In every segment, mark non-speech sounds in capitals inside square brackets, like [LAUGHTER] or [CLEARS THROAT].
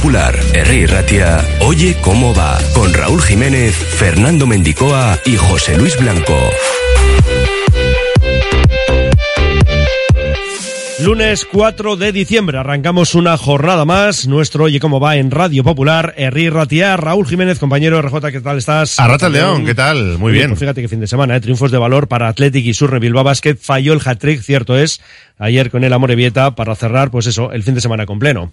Popular, Herri Ratia, Oye cómo va, con Raúl Jiménez, Fernando Mendicoa y José Luis Blanco. Lunes 4 de diciembre arrancamos una jornada más. Nuestro Oye cómo va en Radio Popular. Herri Ratia, Raúl Jiménez, compañero RJ, ¿qué tal estás? Arrata León, ¿qué tal? Muy bien. Pues fíjate que fin de semana, ¿eh? triunfos de valor para Athletic y Surne Bilbao Basket. Falló el hat-trick, cierto es, ayer con el Amorebieta para cerrar, pues eso, el fin de semana con pleno.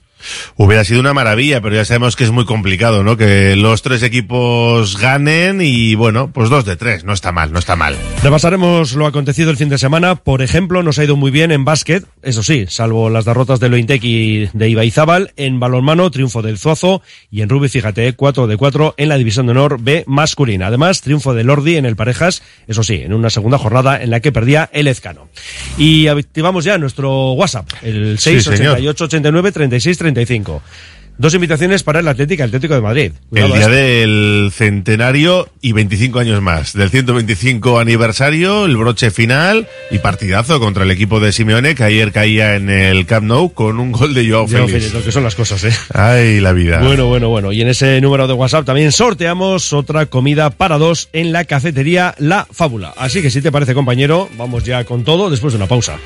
Hubiera sido una maravilla, pero ya sabemos que es muy complicado, ¿no? Que los tres equipos ganen y bueno, pues dos de tres, no está mal, no está mal. Repasaremos lo acontecido el fin de semana. Por ejemplo, nos ha ido muy bien en básquet, eso sí, salvo las derrotas de Lointec y de Ibaizábal. En balonmano, triunfo del Zuazo. Y en rugby, fíjate, 4 de 4 en la división de honor B masculina. Además, triunfo de Lordi en el Parejas, eso sí, en una segunda jornada en la que perdía el Ezcano. Y activamos ya nuestro WhatsApp, el Sí, señor. 688 89 36 35. Dos invitaciones para el Atlético, el Atlético de Madrid. El Cuidado, día ¿eh? del centenario y 25 años más. Del 125 aniversario, el broche final y partidazo contra el equipo de Simeone que ayer caía en el Camp Nou con un gol de Joao Félix. Félix, lo que son las cosas, ¿eh? Ay, la vida. Bueno, bueno, bueno. Y en ese número de WhatsApp también sorteamos otra comida para dos en la cafetería La Fábula. Así que si te parece, compañero, vamos ya con todo después de una pausa.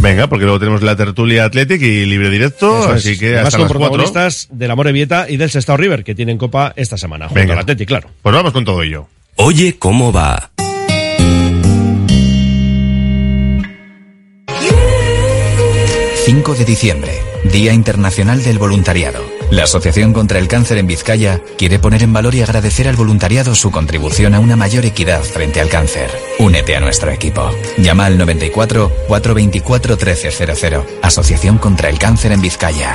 Venga, porque luego tenemos la tertulia Athletic y libre directo, Eso es. así que Además, hasta con las cuatro. protagonistas del Amore Vieta y del Sestao River, que tienen copa esta semana. Junto Venga. al Atleti, claro. Pues vamos con todo ello. Oye cómo va. ...5 de diciembre, Día Internacional del Voluntariado. La Asociación contra el Cáncer en Vizcaya quiere poner en valor y agradecer al voluntariado su contribución a una mayor equidad frente al cáncer. Únete a nuestro equipo. Llama al 94 424 1300. Asociación contra el Cáncer en Vizcaya.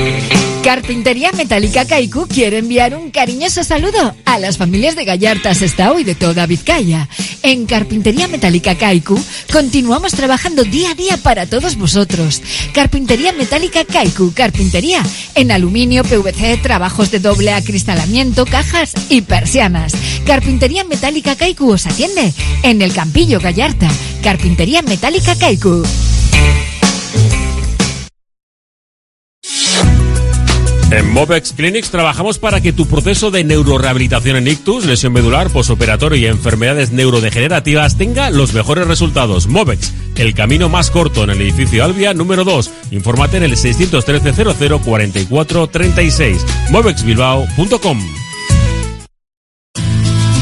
Carpintería Metálica Kaiku quiere enviar un cariñoso saludo a las familias de Gallarta, Sestao y de toda Vizcaya. En Carpintería Metálica Kaiku continuamos trabajando día a día para todos vosotros. Carpintería Metálica Kaiku, carpintería en aluminio, PVC, trabajos de doble acristalamiento, cajas y persianas. Carpintería Metálica Kaiku os atiende en el Campillo Gallarta. Carpintería Metálica Kaiku. En Movex Clinics trabajamos para que tu proceso de neurorehabilitación en ictus, lesión medular, posoperatorio y enfermedades neurodegenerativas tenga los mejores resultados. Movex, el camino más corto en el edificio Albia número 2. Infórmate en el 613 00 44 36. movexbilbao.com.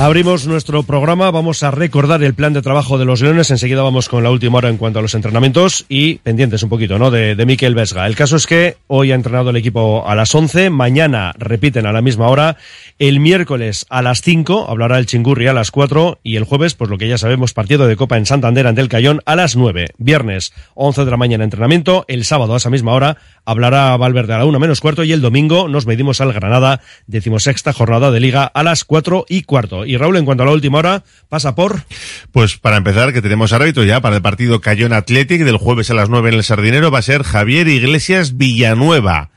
Abrimos nuestro programa, vamos a recordar el plan de trabajo de los Leones, enseguida vamos con la última hora en cuanto a los entrenamientos y pendientes un poquito, ¿no? De, de Miquel Vesga. El caso es que hoy ha entrenado el equipo a las 11, mañana repiten a la misma hora, el miércoles a las 5 hablará el Chingurri a las 4 y el jueves, pues lo que ya sabemos, partido de Copa en Santander ante el Cayón a las 9. Viernes 11 de la mañana entrenamiento, el sábado a esa misma hora hablará Valverde a la 1 menos cuarto y el domingo nos medimos al Granada, decimosexta jornada de liga a las 4 y cuarto. Y Raúl, en cuanto a la última hora, pasa por. Pues para empezar, que tenemos árbitro ya para el partido Cayón Athletic del jueves a las 9 en el Sardinero, va a ser Javier Iglesias Villanueva.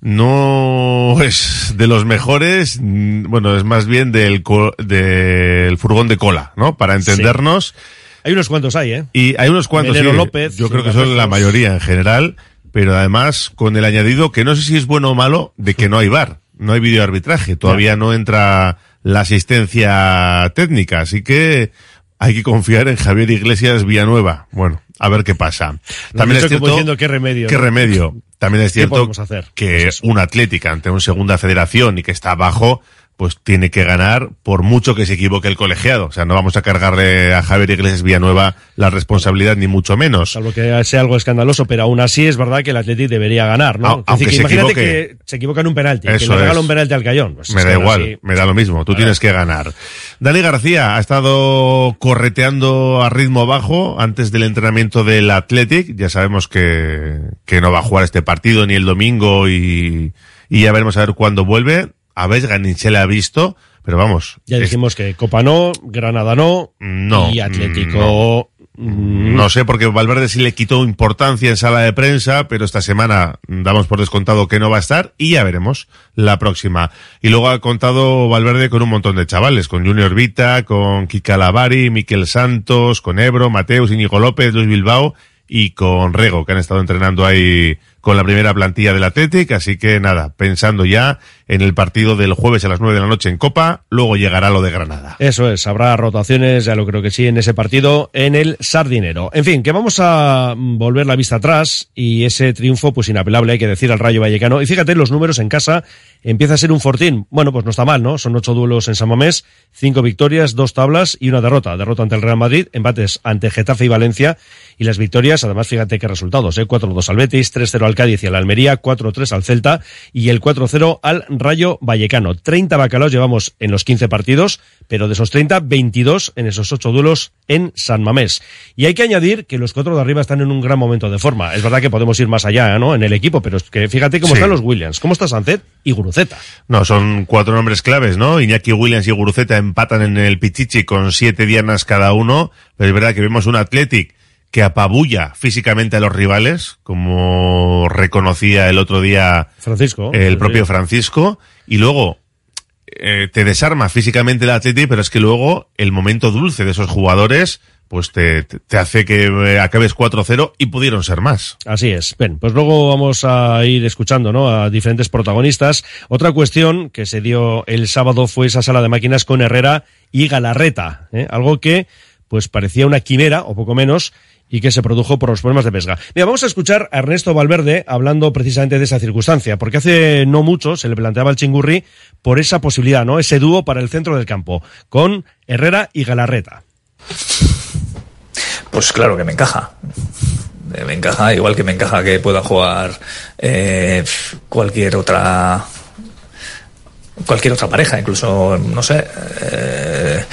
No es de los mejores, mm, bueno, es más bien del, del furgón de cola, ¿no? Para entendernos. Hay unos cuantos ahí, ¿eh? Y hay unos cuantos. Sí, López, yo creo que son la mayoría en general, pero además con el añadido que no sé si es bueno o malo de que no hay VAR, no hay videoarbitraje, todavía no entra la asistencia técnica, así que hay que confiar en Javier Iglesias Villanueva. Bueno, a ver qué pasa. También es cierto diciendo, ¿qué remedio, qué remedio. [LAUGHS] También es ¿Qué cierto hacer? que Pues eso. un Atlética ante un segunda federación y que está abajo, pues tiene que ganar por mucho que se equivoque el colegiado. O sea, no vamos a cargarle a Javier Iglesias Villanueva la responsabilidad ni mucho menos. Salvo que sea algo escandaloso, pero aún así es verdad que el Atlético debería ganar, ¿no? Aunque decir, que se imagínate equivoque. que se equivoca en un penalti, que le regala un penalti al Cayón. Pues me da igual, así- me da lo mismo. Tú tienes que ganar. Dani García ha estado correteando a ritmo bajo antes del entrenamiento del Athletic. Ya sabemos que, que no va a jugar este partido ni el domingo y, y ya veremos a ver cuándo vuelve. A Vesga ni se le ha visto, pero vamos. Ya es- dijimos que Copa no, Granada no, No, y Atlético... mm, No sé, porque Valverde sí le quitó importancia en sala de prensa, pero esta semana damos por descontado que no va a estar y ya veremos la próxima. Y luego ha contado Valverde con un montón de chavales, con Junior Vita, con Kika Lavari, Miquel Santos, con Ebro, Mateus, Íñigo López, Luis Bilbao y con Rego, que han estado entrenando ahí con la primera plantilla del Athletic, así que nada, pensando ya en el partido del jueves a las nueve de la noche en Copa, luego llegará lo de Granada. Eso es, habrá rotaciones, ya lo creo que sí, en ese partido, en el Sardinero. En fin, que vamos a volver la vista atrás y ese triunfo, pues inapelable, hay que decir, al Rayo Vallecano. Y fíjate, los números en casa empieza a ser un fortín. Bueno, pues no está mal, ¿no? Son ocho duelos en San Mamés, cinco victorias, dos tablas y una derrota. Derrota ante el Real Madrid, empates ante Getafe y Valencia y las victorias, además, fíjate qué resultados, ¿eh? 4-2 al Betis, 3-0 al Cádiz y al Almería, 4-3 al Celta y el 4-0 al Rayo Vallecano. 30 bacalaos llevamos en los 15 partidos, pero de esos 30, 22 en esos 8 duelos en San Mamés. Y hay que añadir que los cuatro de arriba están en un gran momento de forma. Es verdad que podemos ir más allá, ¿no? En el equipo, pero es que fíjate cómo Sí. están los Williams, cómo está Sancet y Guruceta. No, son cuatro nombres claves, ¿no? Iñaki Williams y Guruceta empatan en el Pichichi con siete dianas cada uno, pero es verdad que vemos un Athletic que apabulla físicamente a los rivales, como reconocía el otro día Francisco. el Sí, propio sí. Francisco, y luego eh, te desarma físicamente el Athletic, pero es que luego el momento dulce de esos jugadores, pues te, te- hace que eh, acabes 4-0 y pudieron ser más. Así es. Bien, pues luego vamos a ir escuchando ¿no? a diferentes protagonistas. Otra cuestión que se dio el sábado fue esa sala de máquinas con Herrera y Galarreta. ¿eh? Algo que pues parecía una quimera, o poco menos, y que se produjo por los problemas de pesca. Mira, vamos a escuchar a Ernesto Valverde hablando precisamente de esa circunstancia, porque hace no mucho se le planteaba al Chingurri por esa posibilidad, ¿no? Ese dúo para el centro del campo, con Herrera y Galarreta. Pues claro que me encaja. Eh, me encaja, igual que me encaja que pueda jugar eh, cualquier otra cualquier otra pareja, incluso, no sé, eh,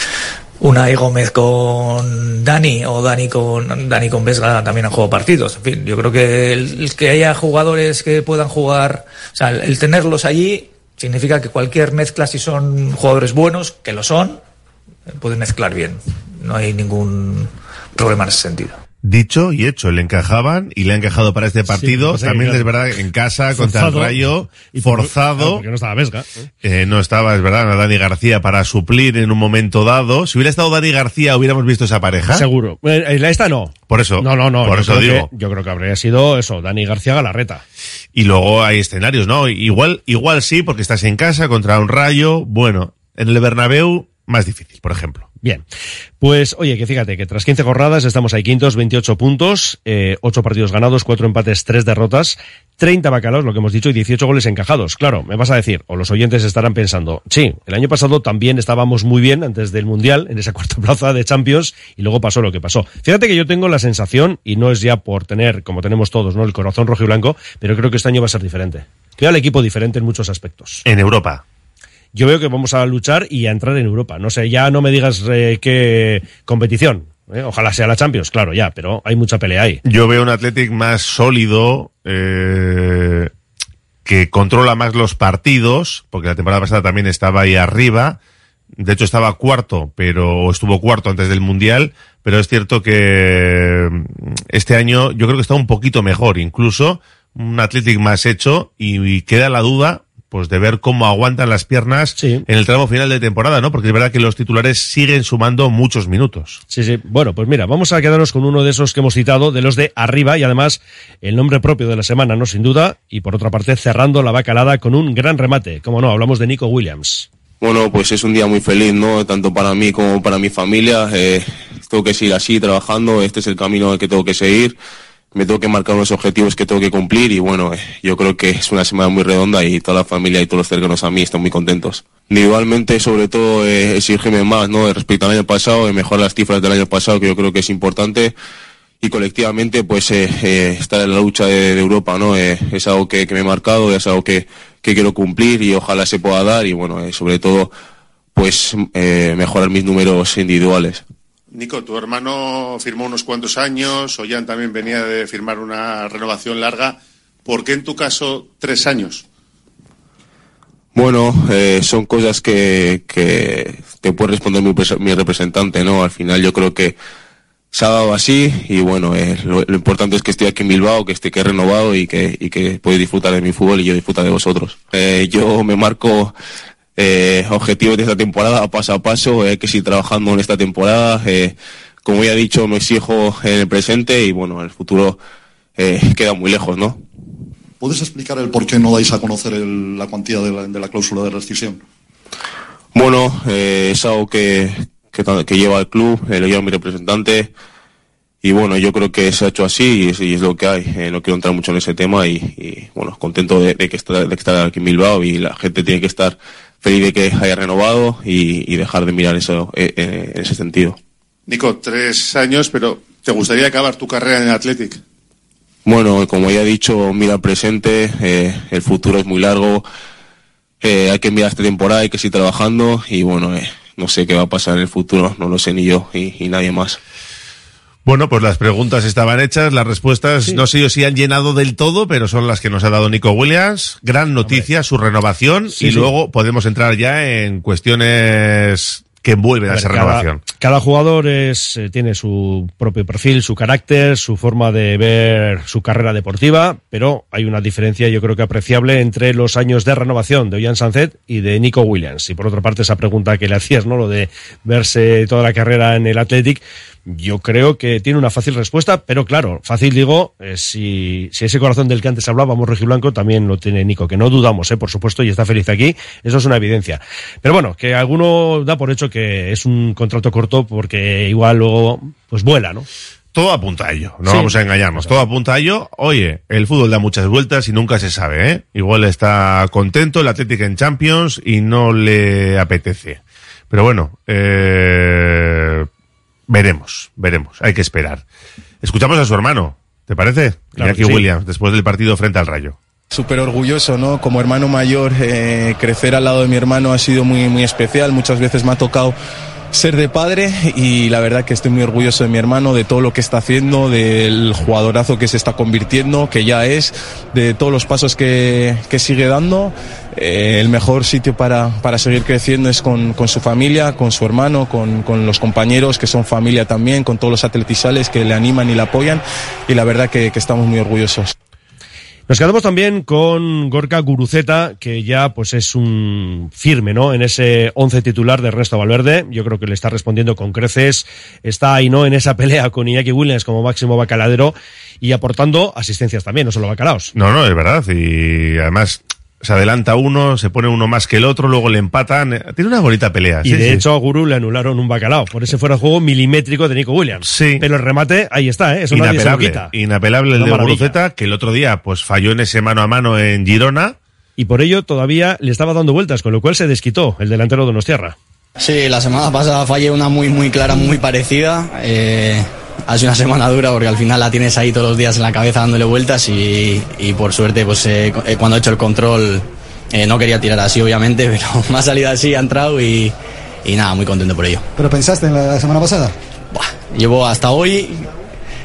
Unai Gómez con Dani o Dani con Dani con Vesga también han jugado partidos. En fin, yo creo que el, que haya jugadores que puedan jugar, o sea, el tenerlos allí significa que cualquier mezcla, si son jugadores buenos, que lo son, pueden mezclar bien. No hay ningún problema en ese sentido. Dicho y hecho, le encajaban y le han encajado para este partido. Sí, También es verdad en casa contra el. Rayo, Y forzado. claro, porque no estaba Vesga. Eh, no estaba, es verdad, Dani García para suplir en un momento dado. Si hubiera estado Dani García, hubiéramos visto esa pareja. Seguro. Eh, eh, Esta no. Por eso. No, no, no. Por yo eso digo. Que, yo creo que habría sido eso, Dani García Galarreta. Y luego hay escenarios, ¿no? Igual, igual sí, porque estás en casa contra un Rayo. Bueno, en el Bernabéu, más difícil, por ejemplo. Bien, pues oye, que fíjate que tras 15 jornadas estamos ahí quintos, 28 puntos, eh, 8 partidos ganados, 4 empates, 3 derrotas, 30 bacalaos, lo que hemos dicho, y 18 goles encajados. Claro, me vas a decir, o los oyentes estarán pensando, sí, el año pasado también estábamos muy bien antes del Mundial, en esa [LAUGHS] cuarta plaza de Champions, y luego pasó lo que pasó. Fíjate que yo tengo la sensación, y no es ya por tener, como tenemos todos, ¿no? El corazón rojo y blanco, pero creo que este año va a ser diferente. Veo al equipo diferente en muchos aspectos. En Europa. Yo veo que vamos a luchar y a entrar en Europa. No sé, ya no me digas eh, qué competición. ¿eh? Ojalá sea la Champions, claro, ya, pero hay mucha pelea ahí. Yo veo un Athletic más sólido, eh, que controla más los partidos, porque la temporada pasada también estaba ahí arriba. De hecho, estaba cuarto, pero estuvo cuarto antes del Mundial. Pero es cierto que mm, este año yo creo que está un poquito mejor, incluso un Athletic más hecho y, y queda la duda pues de ver cómo aguantan las piernas Sí. en el tramo final de temporada, ¿no? Porque es verdad que los titulares siguen sumando muchos minutos. Sí, sí. Bueno, pues mira, vamos a quedarnos con uno de esos que hemos citado, de los de arriba, y además el nombre propio de la semana, ¿no? Sin duda. Y por otra parte, cerrando la bacalada con un gran remate. Como no, hablamos de Nico Williams. Bueno, pues es un día muy feliz, ¿no? Tanto para mí como para mi familia. Eh, tengo que seguir así, trabajando. Este es el camino que tengo que seguir. Me tengo que marcar unos objetivos que tengo que cumplir y bueno, eh, yo creo que es una semana muy redonda y toda la familia y todos los cercanos a mí están muy contentos. Individualmente, sobre todo, eh, exigirme más, ¿no? Respecto al año pasado, y mejorar las cifras del año pasado, que yo creo que es importante. Y colectivamente, pues, eh, eh, estar en la lucha de, Europa, ¿no? Eh, es algo que, que me he marcado, es algo que, que quiero cumplir y ojalá se pueda dar y bueno, eh, sobre todo, pues, eh, mejorar mis números individuales. Nico, tu hermano firmó unos cuantos años, Ollán también venía de firmar una renovación larga. ¿Por qué en tu caso tres años? Bueno, eh, son cosas que, que te puede responder mi, mi representante, ¿no? Al final yo creo que se ha dado así y bueno, eh, lo, importante es que estoy aquí en Bilbao, que esté que he renovado y que, y que podéis disfrutar de mi fútbol y yo disfrutar de vosotros. Eh, yo me marco eh, objetivos de esta temporada paso a paso, hay que seguir trabajando en esta temporada. eh, como ya he dicho, me exijo en el presente y bueno, el futuro eh, queda muy lejos, ¿no? ¿Puedes explicar el por qué no dais a conocer el- la cuantía de la, de la cláusula de rescisión? Bueno, eh, es algo que, que, lleva el club, eh, lo lleva mi representante. Y bueno, yo creo que se ha hecho así y es, y es lo que hay. Eh, no quiero entrar mucho en ese tema y, y, bueno, contento de, de que está, de está aquí en Bilbao y la gente tiene que estar feliz de que haya renovado y, y dejar de mirar eso eh, eh, en ese sentido. Nico, tres años, pero ¿te gustaría acabar tu carrera en el Athletic? Bueno, como ya he dicho, mira el presente, eh, el futuro es muy largo, eh, hay que mirar esta temporada, hay que seguir trabajando y bueno, eh, no sé qué va a pasar en el futuro, no lo sé ni yo y, y nadie más. Bueno, pues las preguntas estaban hechas, las respuestas no sé yo si han llenado del todo, pero son las que nos ha dado Nico Williams. Gran noticia, su renovación Sí, y sí. luego podemos entrar ya en cuestiones que envuelven a, esa cada- renovación. Cada jugador es, eh, tiene su propio perfil, su carácter, su forma de ver su carrera deportiva, pero hay una diferencia yo creo que apreciable entre los años de renovación de Ollán Sancet y de Nico Williams. Y por otra parte esa pregunta que le hacías, ¿no? Lo de verse toda la carrera en el Athletic, yo creo que tiene una fácil respuesta, pero claro, fácil digo, eh, si, si ese corazón del que antes hablábamos, Blanco también lo tiene Nico, que no dudamos, eh, por supuesto, y está feliz aquí, eso es una evidencia. Pero bueno, que alguno da por hecho que es un contrato corto porque igual luego pues vuela, ¿no? todo apunta a ello, no Sí. vamos a engañarnos, todo apunta a ello. Oye, el fútbol da muchas vueltas y nunca se sabe, ¿eh? Igual está contento el Atlético en Champions y no le apetece. Pero bueno, eh, veremos, veremos, hay que esperar. Escuchamos a su hermano, ¿te parece? Claro Iñaki sí. Williams, después del partido frente al Rayo. Súper orgulloso, ¿no? Como hermano mayor, eh, crecer al lado de mi hermano ha sido muy, muy especial. Muchas veces me ha tocado ser de padre y la verdad que estoy muy orgulloso de mi hermano, de todo lo que está haciendo, del jugadorazo que se está convirtiendo, que ya es, de todos los pasos que, que sigue dando. Eh, el mejor sitio para, para seguir creciendo es con, con su familia, con su hermano, con, con los compañeros que son familia también, con todos los atletizales que le animan y le apoyan y la verdad que- que estamos muy orgullosos. Nos quedamos también con Gorka Guruceta, que ya pues es un firme, ¿no? En ese once titular de Ernesto Valverde. Yo creo que le está respondiendo con creces. Está ahí, ¿no? En esa pelea con Iñaki Williams como máximo bacaladero y aportando asistencias también, no solo bacalaos. No, no, es verdad. Y además se adelanta uno, se pone uno más que el otro, luego le empatan. Tiene una bonita pelea. Y sí, de sí. hecho a Guru le anularon un bacalao por ese fuera de juego milimétrico de Nico Williams. Sí. Pero el remate ahí está, ¿eh? Eso nadie se lo inapelable, quita. inapelable el Una de. Guruceta, que el otro día pues falló en ese mano a mano en Girona. Y por ello todavía le estaba dando vueltas, con lo cual se desquitó el delantero de Donostiarra. Sí, la semana pasada fallé una muy muy clara, muy parecida. Eh, ha sido una semana dura porque al final la tienes ahí todos los días en la cabeza dándole vueltas y, y por suerte pues eh, eh, cuando he hecho el control eh, no quería tirar así obviamente, [LAUGHS] pero me ha salido así, ha entrado y, y nada, muy contento por ello. ¿Pero pensaste en la semana pasada? Llevo hasta hoy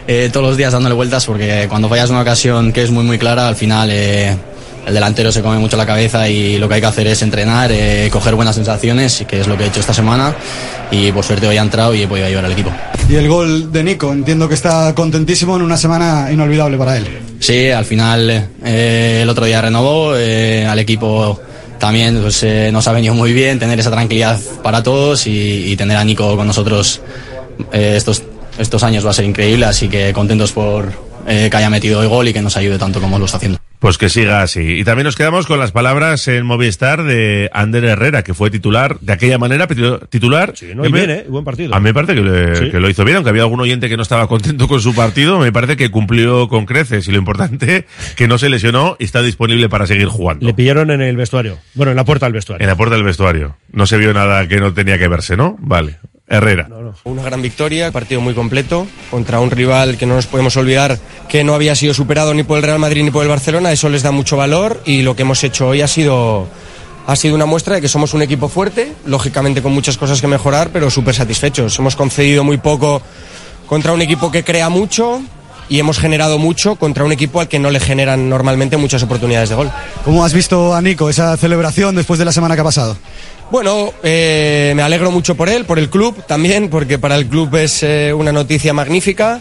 eh, todos los días dándole vueltas porque cuando fallas una ocasión que es muy muy clara, al final el delantero se come mucho la cabeza y lo que hay que hacer es entrenar, eh, coger buenas sensaciones, que es lo que he hecho esta semana y por suerte hoy ha entrado y he podido ayudar al equipo. Y el gol de Nico, entiendo que está contentísimo en una semana inolvidable para él. Sí, al final eh, el otro día renovó, eh, al equipo también pues, nos ha venido muy bien tener esa tranquilidad para todos y, y tener a Nico con nosotros estos, estos años va a ser increíble, así que contentos por que haya metido el gol y que nos ayude tanto como lo está haciendo. Pues que siga así. Y también nos quedamos con las palabras en Movistar de Ander Herrera, que fue titular de aquella manera, titular. no, y me- bien, ¿eh? Buen partido. A mí me parece que, le- Sí. que lo hizo bien, aunque había algún oyente que no estaba contento con su partido, me parece que cumplió con creces y lo importante que no se lesionó y está disponible para seguir jugando. Le pillaron en el vestuario. Bueno, en la puerta del vestuario. En la puerta del vestuario. No se vio nada que no tenía que verse, ¿no? Vale. Herrera. Una gran victoria, partido muy completo contra un rival que no nos podemos olvidar que no había sido superado ni por el Real Madrid ni por el Barcelona, eso les da mucho valor y lo que hemos hecho hoy ha sido ha sido una muestra de que somos un equipo fuerte, lógicamente con muchas cosas que mejorar, pero súper satisfechos. Hemos concedido muy poco contra un equipo que crea mucho y hemos generado mucho contra un equipo al que no le generan normalmente muchas oportunidades de gol. ¿Cómo has visto a Nico esa celebración después de la semana que ha pasado? Bueno, eh, me alegro mucho por él, por el club también, porque para el club es eh, una noticia magnífica.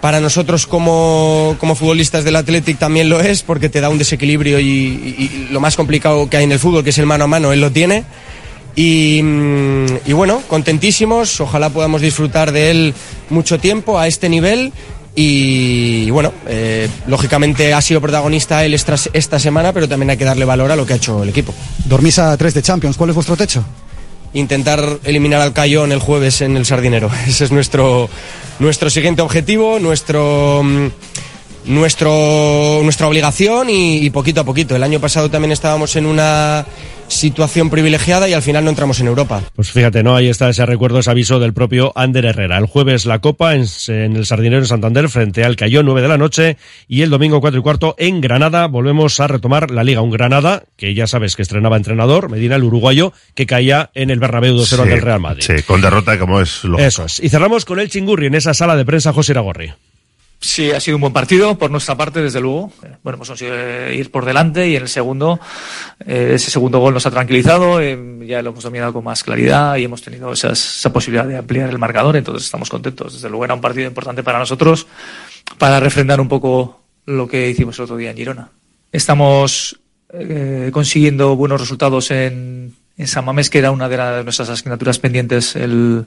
Para nosotros como, como futbolistas del Athletic también lo es, porque te da un desequilibrio y, lo más complicado que hay en el fútbol, que es el mano a mano, él lo tiene. Y, mm, y bueno, contentísimos, ojalá podamos disfrutar de él mucho tiempo a este nivel. Y, bueno, eh, lógicamente ha sido protagonista él esta, esta semana, pero también hay que darle valor a lo que ha hecho el equipo. Dormís a 3 de Champions, ¿cuál es vuestro techo? intentar eliminar al Cayón el jueves en el Sardinero. [LAUGHS] Ese es nuestro, nuestro siguiente objetivo, nuestro, mm, nuestro, nuestra obligación y, y poquito a poquito. El año pasado también estábamos en una situación privilegiada y al final no entramos en Europa. Pues fíjate, ¿no? Ahí está ese recuerdo, ese aviso del propio Ander Herrera. El jueves la Copa en, en el Sardinero en Santander frente al Cayón, 9 de la noche. Y el domingo 4 y cuarto en Granada. Volvemos a retomar la Liga. Un Granada que ya sabes que estrenaba entrenador, Medina, el uruguayo, que caía en el Bernabéu 2-0 ante el Real Madrid. Sí, con derrota como es lo Eso es. Y cerramos con el Chingurri en esa sala de prensa José Iragorri. Sí, ha sido un buen partido por nuestra parte, desde luego. Bueno, hemos conseguido eh, ir por delante y en el segundo, eh, ese segundo gol nos ha tranquilizado, eh, ya lo hemos dominado con más claridad y hemos tenido esas- esa posibilidad de ampliar el marcador, entonces estamos contentos. Desde luego era un partido importante para nosotros para refrendar un poco lo que hicimos el otro día en Girona. Estamos eh, consiguiendo buenos resultados en, en San Mamés, que era una de, la- de nuestras asignaturas pendientes el,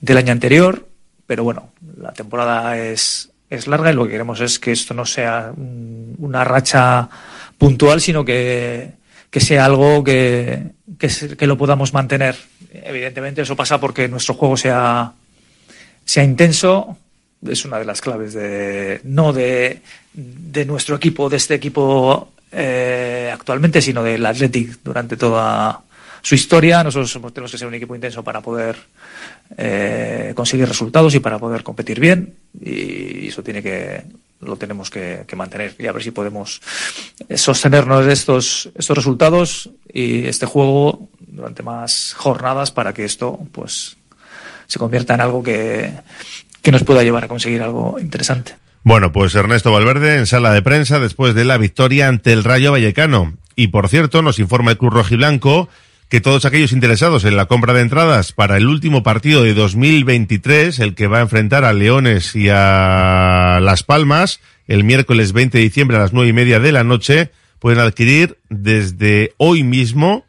del año anterior, pero bueno, la temporada es, es larga y lo que queremos es que esto no sea un- una racha puntual, sino que, que sea algo que, que lo podamos mantener. Evidentemente eso pasa porque nuestro juego sea, sea intenso, es una de las claves de no de, de nuestro equipo, de este equipo eh, actualmente, sino del Athletic durante toda su historia. Nosotros tenemos que ser un equipo intenso para poder eh, conseguir resultados y para poder competir bien y eso tiene que lo tenemos que, que, mantener y a ver si podemos sostenernos estos estos resultados y este juego durante más jornadas para que esto pues se convierta en algo que, que nos pueda llevar a conseguir algo interesante. Bueno, pues Ernesto Valverde en sala de prensa después de la victoria ante el Rayo Vallecano. Y por cierto, nos informa el Club Rojiblanco que todos aquellos interesados en la compra de entradas para el último partido de 2023, el que va a enfrentar a Leones y a Las Palmas, el miércoles 20 de diciembre a las nueve y media de la noche, pueden adquirir desde hoy mismo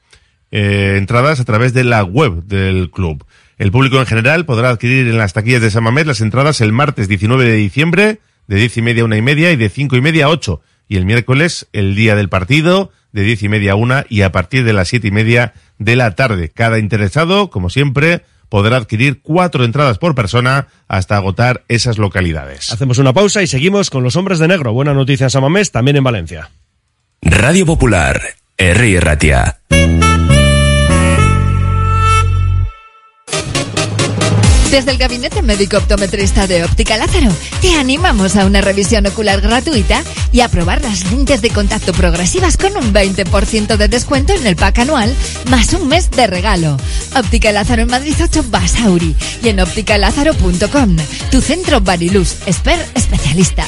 eh, entradas a través de la web del club. El público en general podrá adquirir en las taquillas de San Mamés las entradas el martes 19 de diciembre de diez y media a una y media y de cinco y media a ocho. Y el miércoles, el día del partido, de diez y media a una y a partir de las siete y media de la tarde. Cada interesado, como siempre, podrá adquirir cuatro entradas por persona hasta agotar esas localidades. Hacemos una pausa y seguimos con los hombres de negro. Buena noticia en Samamés, también en Valencia. Radio Popular, R. Ratia. Desde el Gabinete Médico Optometrista de Óptica Lázaro, te animamos a una revisión ocular gratuita y a probar las lentes de contacto progresivas con un 20% de descuento en el pack anual, más un mes de regalo. Óptica Lázaro en Madrid 8 Basauri y en ópticalázaro.com. Tu centro Bariluz, Esper especialista.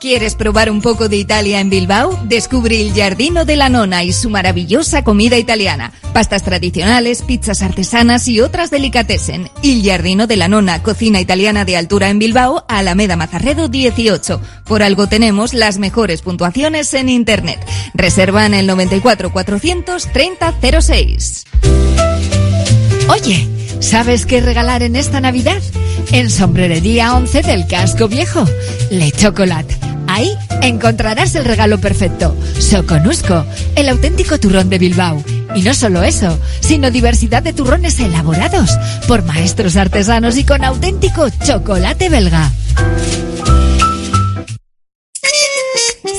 ¿Quieres probar un poco de Italia en Bilbao? Descubre el Giardino de la Nona y su maravillosa comida italiana. Pastas tradicionales, pizzas artesanas y otras delicatessen. El Giardino de la Nona, cocina italiana de altura en Bilbao, Alameda Mazarredo 18. Por algo tenemos las mejores puntuaciones en Internet. Reserva en el 94 430 06. Oye, ¿sabes qué regalar en esta Navidad? En Sombrerería 11 del Casco Viejo. Le Chocolate. Ahí encontrarás el regalo perfecto. Soconusco, el auténtico turrón de Bilbao. Y no solo eso, sino diversidad de turrones elaborados por maestros artesanos y con auténtico chocolate belga.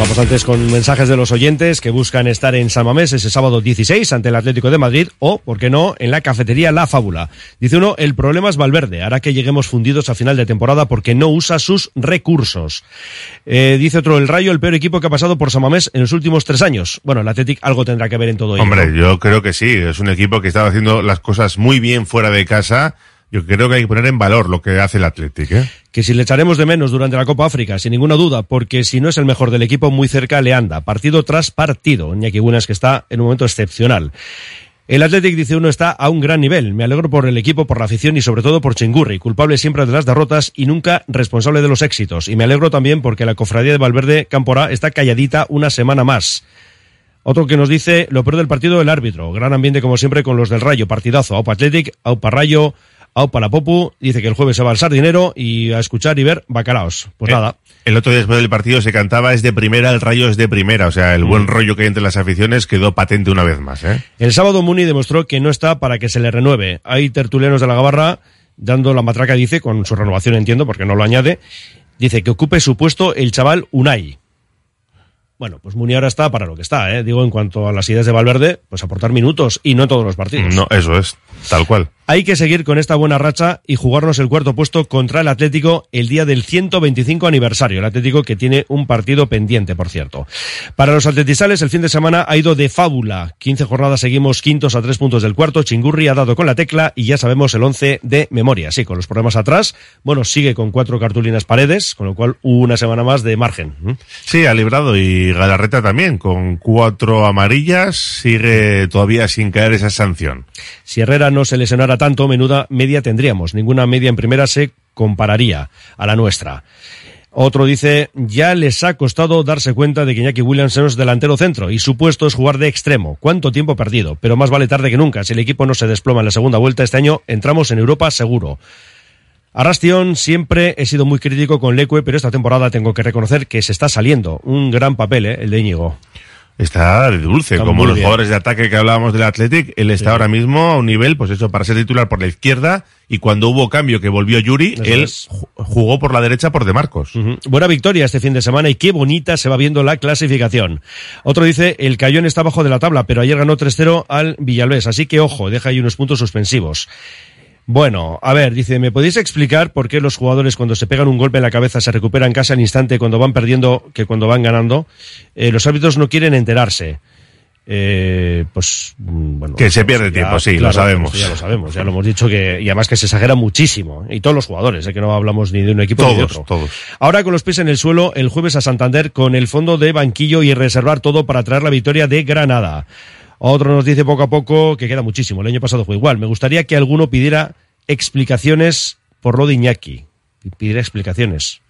Vamos antes con mensajes de los oyentes que buscan estar en San Mamés ese sábado 16 ante el Atlético de Madrid o, por qué no, en la cafetería La Fábula. Dice uno, el problema es Valverde, hará que lleguemos fundidos a final de temporada porque no usa sus recursos. Eh, dice otro, el Rayo, el peor equipo que ha pasado por San Mamés en los últimos tres años. Bueno, el Atlético algo tendrá que ver en todo ello. Hombre, yo creo que sí, es un equipo que estaba haciendo las cosas muy bien fuera de casa. Yo creo que hay que poner en valor lo que hace el Atlético, ¿eh? que si le echaremos de menos durante la Copa África, sin ninguna duda, porque si no es el mejor del equipo, muy cerca le anda, partido tras partido. Iñaki Buenas que está en un momento excepcional. El Athletic dice uno está a un gran nivel. Me alegro por el equipo, por la afición y sobre todo por Chingurri, culpable siempre de las derrotas y nunca responsable de los éxitos. Y me alegro también porque la cofradía de Valverde Camporá está calladita una semana más. Otro que nos dice lo peor del partido, el árbitro. Gran ambiente como siempre con los del Rayo. Partidazo. Aupa Athletic, Aupa Rayo, Aupa la Popu. Dice que el jueves se va al Sardinero y a escuchar y ver bacalaos. Pues Eh, nada. El otro día después del partido se cantaba es de primera, el rayo es de primera. O sea, el Mm. buen rollo que hay entre las aficiones quedó patente una vez más, ¿eh? El sábado Muni demostró que no está para que se le renueve. Hay tertulianos de la Gabarra dando la matraca, dice, con su renovación entiendo, porque no lo añade. Dice que ocupe su puesto el chaval Unai. Bueno, pues Muni ahora está para lo que está, ¿eh? Digo, en cuanto a las ideas de Valverde, pues aportar minutos y no en todos los partidos. No, eso es, tal cual. Hay que seguir con esta buena racha y jugarnos el cuarto puesto contra el Atlético el día del 125 aniversario. El Atlético que tiene un partido pendiente, por cierto. Para los atletizales, el fin de semana ha ido de fábula. 15 jornadas seguimos quintos a tres puntos del cuarto. Chingurri ha dado con la tecla y ya sabemos el 11 de memoria. Sí, con los problemas atrás. Bueno, sigue con cuatro cartulinas paredes, con lo cual una semana más de margen. Sí, ha librado y Galarreta también, con cuatro amarillas, sigue todavía sin caer esa sanción. Si Herrera no se lesionara tanto, menuda media tendríamos. Ninguna media en primera se compararía a la nuestra. Otro dice, ya les ha costado darse cuenta de que Iñaki Williams es delantero centro y su puesto es jugar de extremo. ¿Cuánto tiempo perdido? Pero más vale tarde que nunca. Si el equipo no se desploma en la segunda vuelta este año, entramos en Europa seguro. Arrastión, siempre he sido muy crítico con Leque, pero esta temporada tengo que reconocer que se está saliendo. Un gran papel, ¿eh? el de Íñigo. Está de dulce, Está como los bien. jugadores de ataque que hablábamos del Athletic, él está ahora mismo a un nivel, pues eso, para ser titular por la izquierda, y cuando hubo cambio que volvió Yuri, Eso él es. jugó por la derecha por De Marcos. Buena victoria este fin de semana y qué bonita se va viendo la clasificación. Otro dice, el Cayón está abajo de la tabla, pero ayer ganó 3-0 al Villalbés, así que ojo, deja ahí unos puntos suspensivos. Bueno, a ver, dice, ¿me podéis explicar por qué los jugadores cuando se pegan un golpe en la cabeza se recuperan casi al instante cuando van perdiendo que cuando van ganando? Eh, los árbitros no quieren enterarse. Eh, pues mm, bueno Que se pues pierde ya, tiempo, sí, lo sabemos. ya lo sabemos ya lo hemos dicho que y además que se exagera muchísimo y todos los jugadores eh, que no hablamos ni de un equipo ni de otro todos. Ahora con los pies en el suelo, el jueves a Santander con el fondo de banquillo y reservar todo para traer la victoria de Granada. Otro nos dice poco a poco que queda muchísimo. El año pasado fue igual. Me gustaría que alguno pidiera explicaciones por lo de Iñaki. Pidiera explicaciones.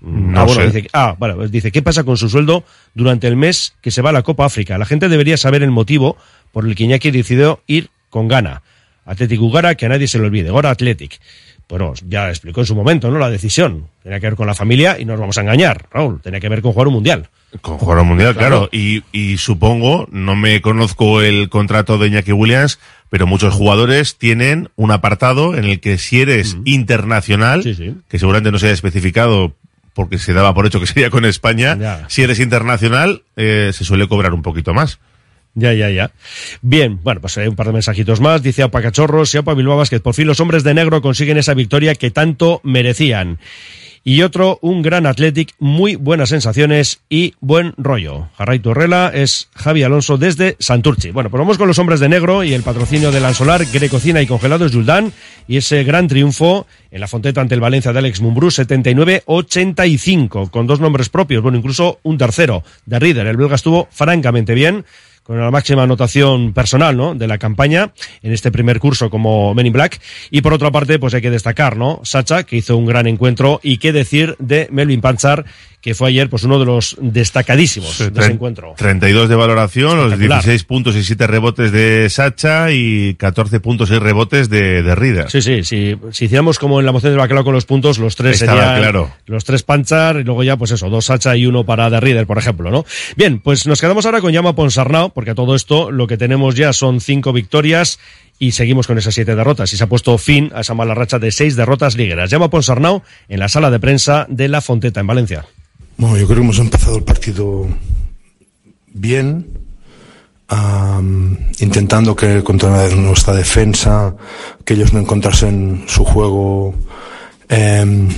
No ah, bueno, sé. dice, ah, bueno, pues dice, ¿qué pasa con su sueldo durante el mes que se va a la Copa África? La gente debería saber el motivo por el que Iñaki decidió ir con gana. Athletic Ugara, que a nadie se le olvide. Gora Athletic. Bueno, ya explicó en su momento, ¿no? La decisión. Tenía que ver con la familia y no nos vamos a engañar, Raúl. Tenía que ver con jugar un mundial. Con jugar un mundial, Claro. claro. Y, y supongo, no me conozco el contrato de Iñaki Williams, pero muchos jugadores tienen un apartado en el que si eres internacional, que seguramente no se haya especificado porque se daba por hecho que sería con España, Ya. si eres internacional, eh, se suele cobrar un poquito más. Ya, ya, ya. Bien, bueno, pues hay un par de mensajitos más. Dice Apa Cachorros y Apa Bilbao Basket. Por fin los hombres de negro consiguen esa victoria que tanto merecían. Y otro, un gran Athletic, muy buenas sensaciones y buen rollo. Jarray Torrela es Javi Alonso desde Santurchi. Bueno, pues vamos con los hombres de negro y el patrocinio del Ansolar, Grecocina y Congelados Yuldán y ese gran triunfo en la Fonteta ante el Valencia de Alex Mumbrú 79-85 con dos nombres propios, bueno, incluso un tercero de Rieder. El belga estuvo francamente bien con la máxima anotación personal, ¿no? De la campaña en este primer curso como Men in Black. Y por otra parte, pues hay que destacar, ¿no? Sacha, que hizo un gran encuentro. Y qué decir de Melvin Panchar, que fue ayer, pues uno de los destacadísimos de ese encuentro. 32 de valoración, los Espectacular. 16 puntos y 7 rebotes de Sacha y 14 puntos y rebotes de, de. Sí, sí, sí. Si hiciéramos como en la moción del bacalao con los puntos, los tres Estaba serían claro. los tres Panchar y luego ya, pues eso, dos Sacha y uno para The Reader, por ejemplo, ¿no? Bien, pues nos quedamos ahora con Llama Ponsarnau, porque a todo esto lo que tenemos ya son cinco victorias y seguimos con esas siete derrotas. Y se ha puesto fin a esa mala racha de seis derrotas ligueras. Llama Ponsarnau en la sala de prensa de La Fonteta, en Valencia. Bueno, yo creo que hemos empezado el partido bien, intentando que contra nuestra defensa, que ellos no encontrasen su juego. Em,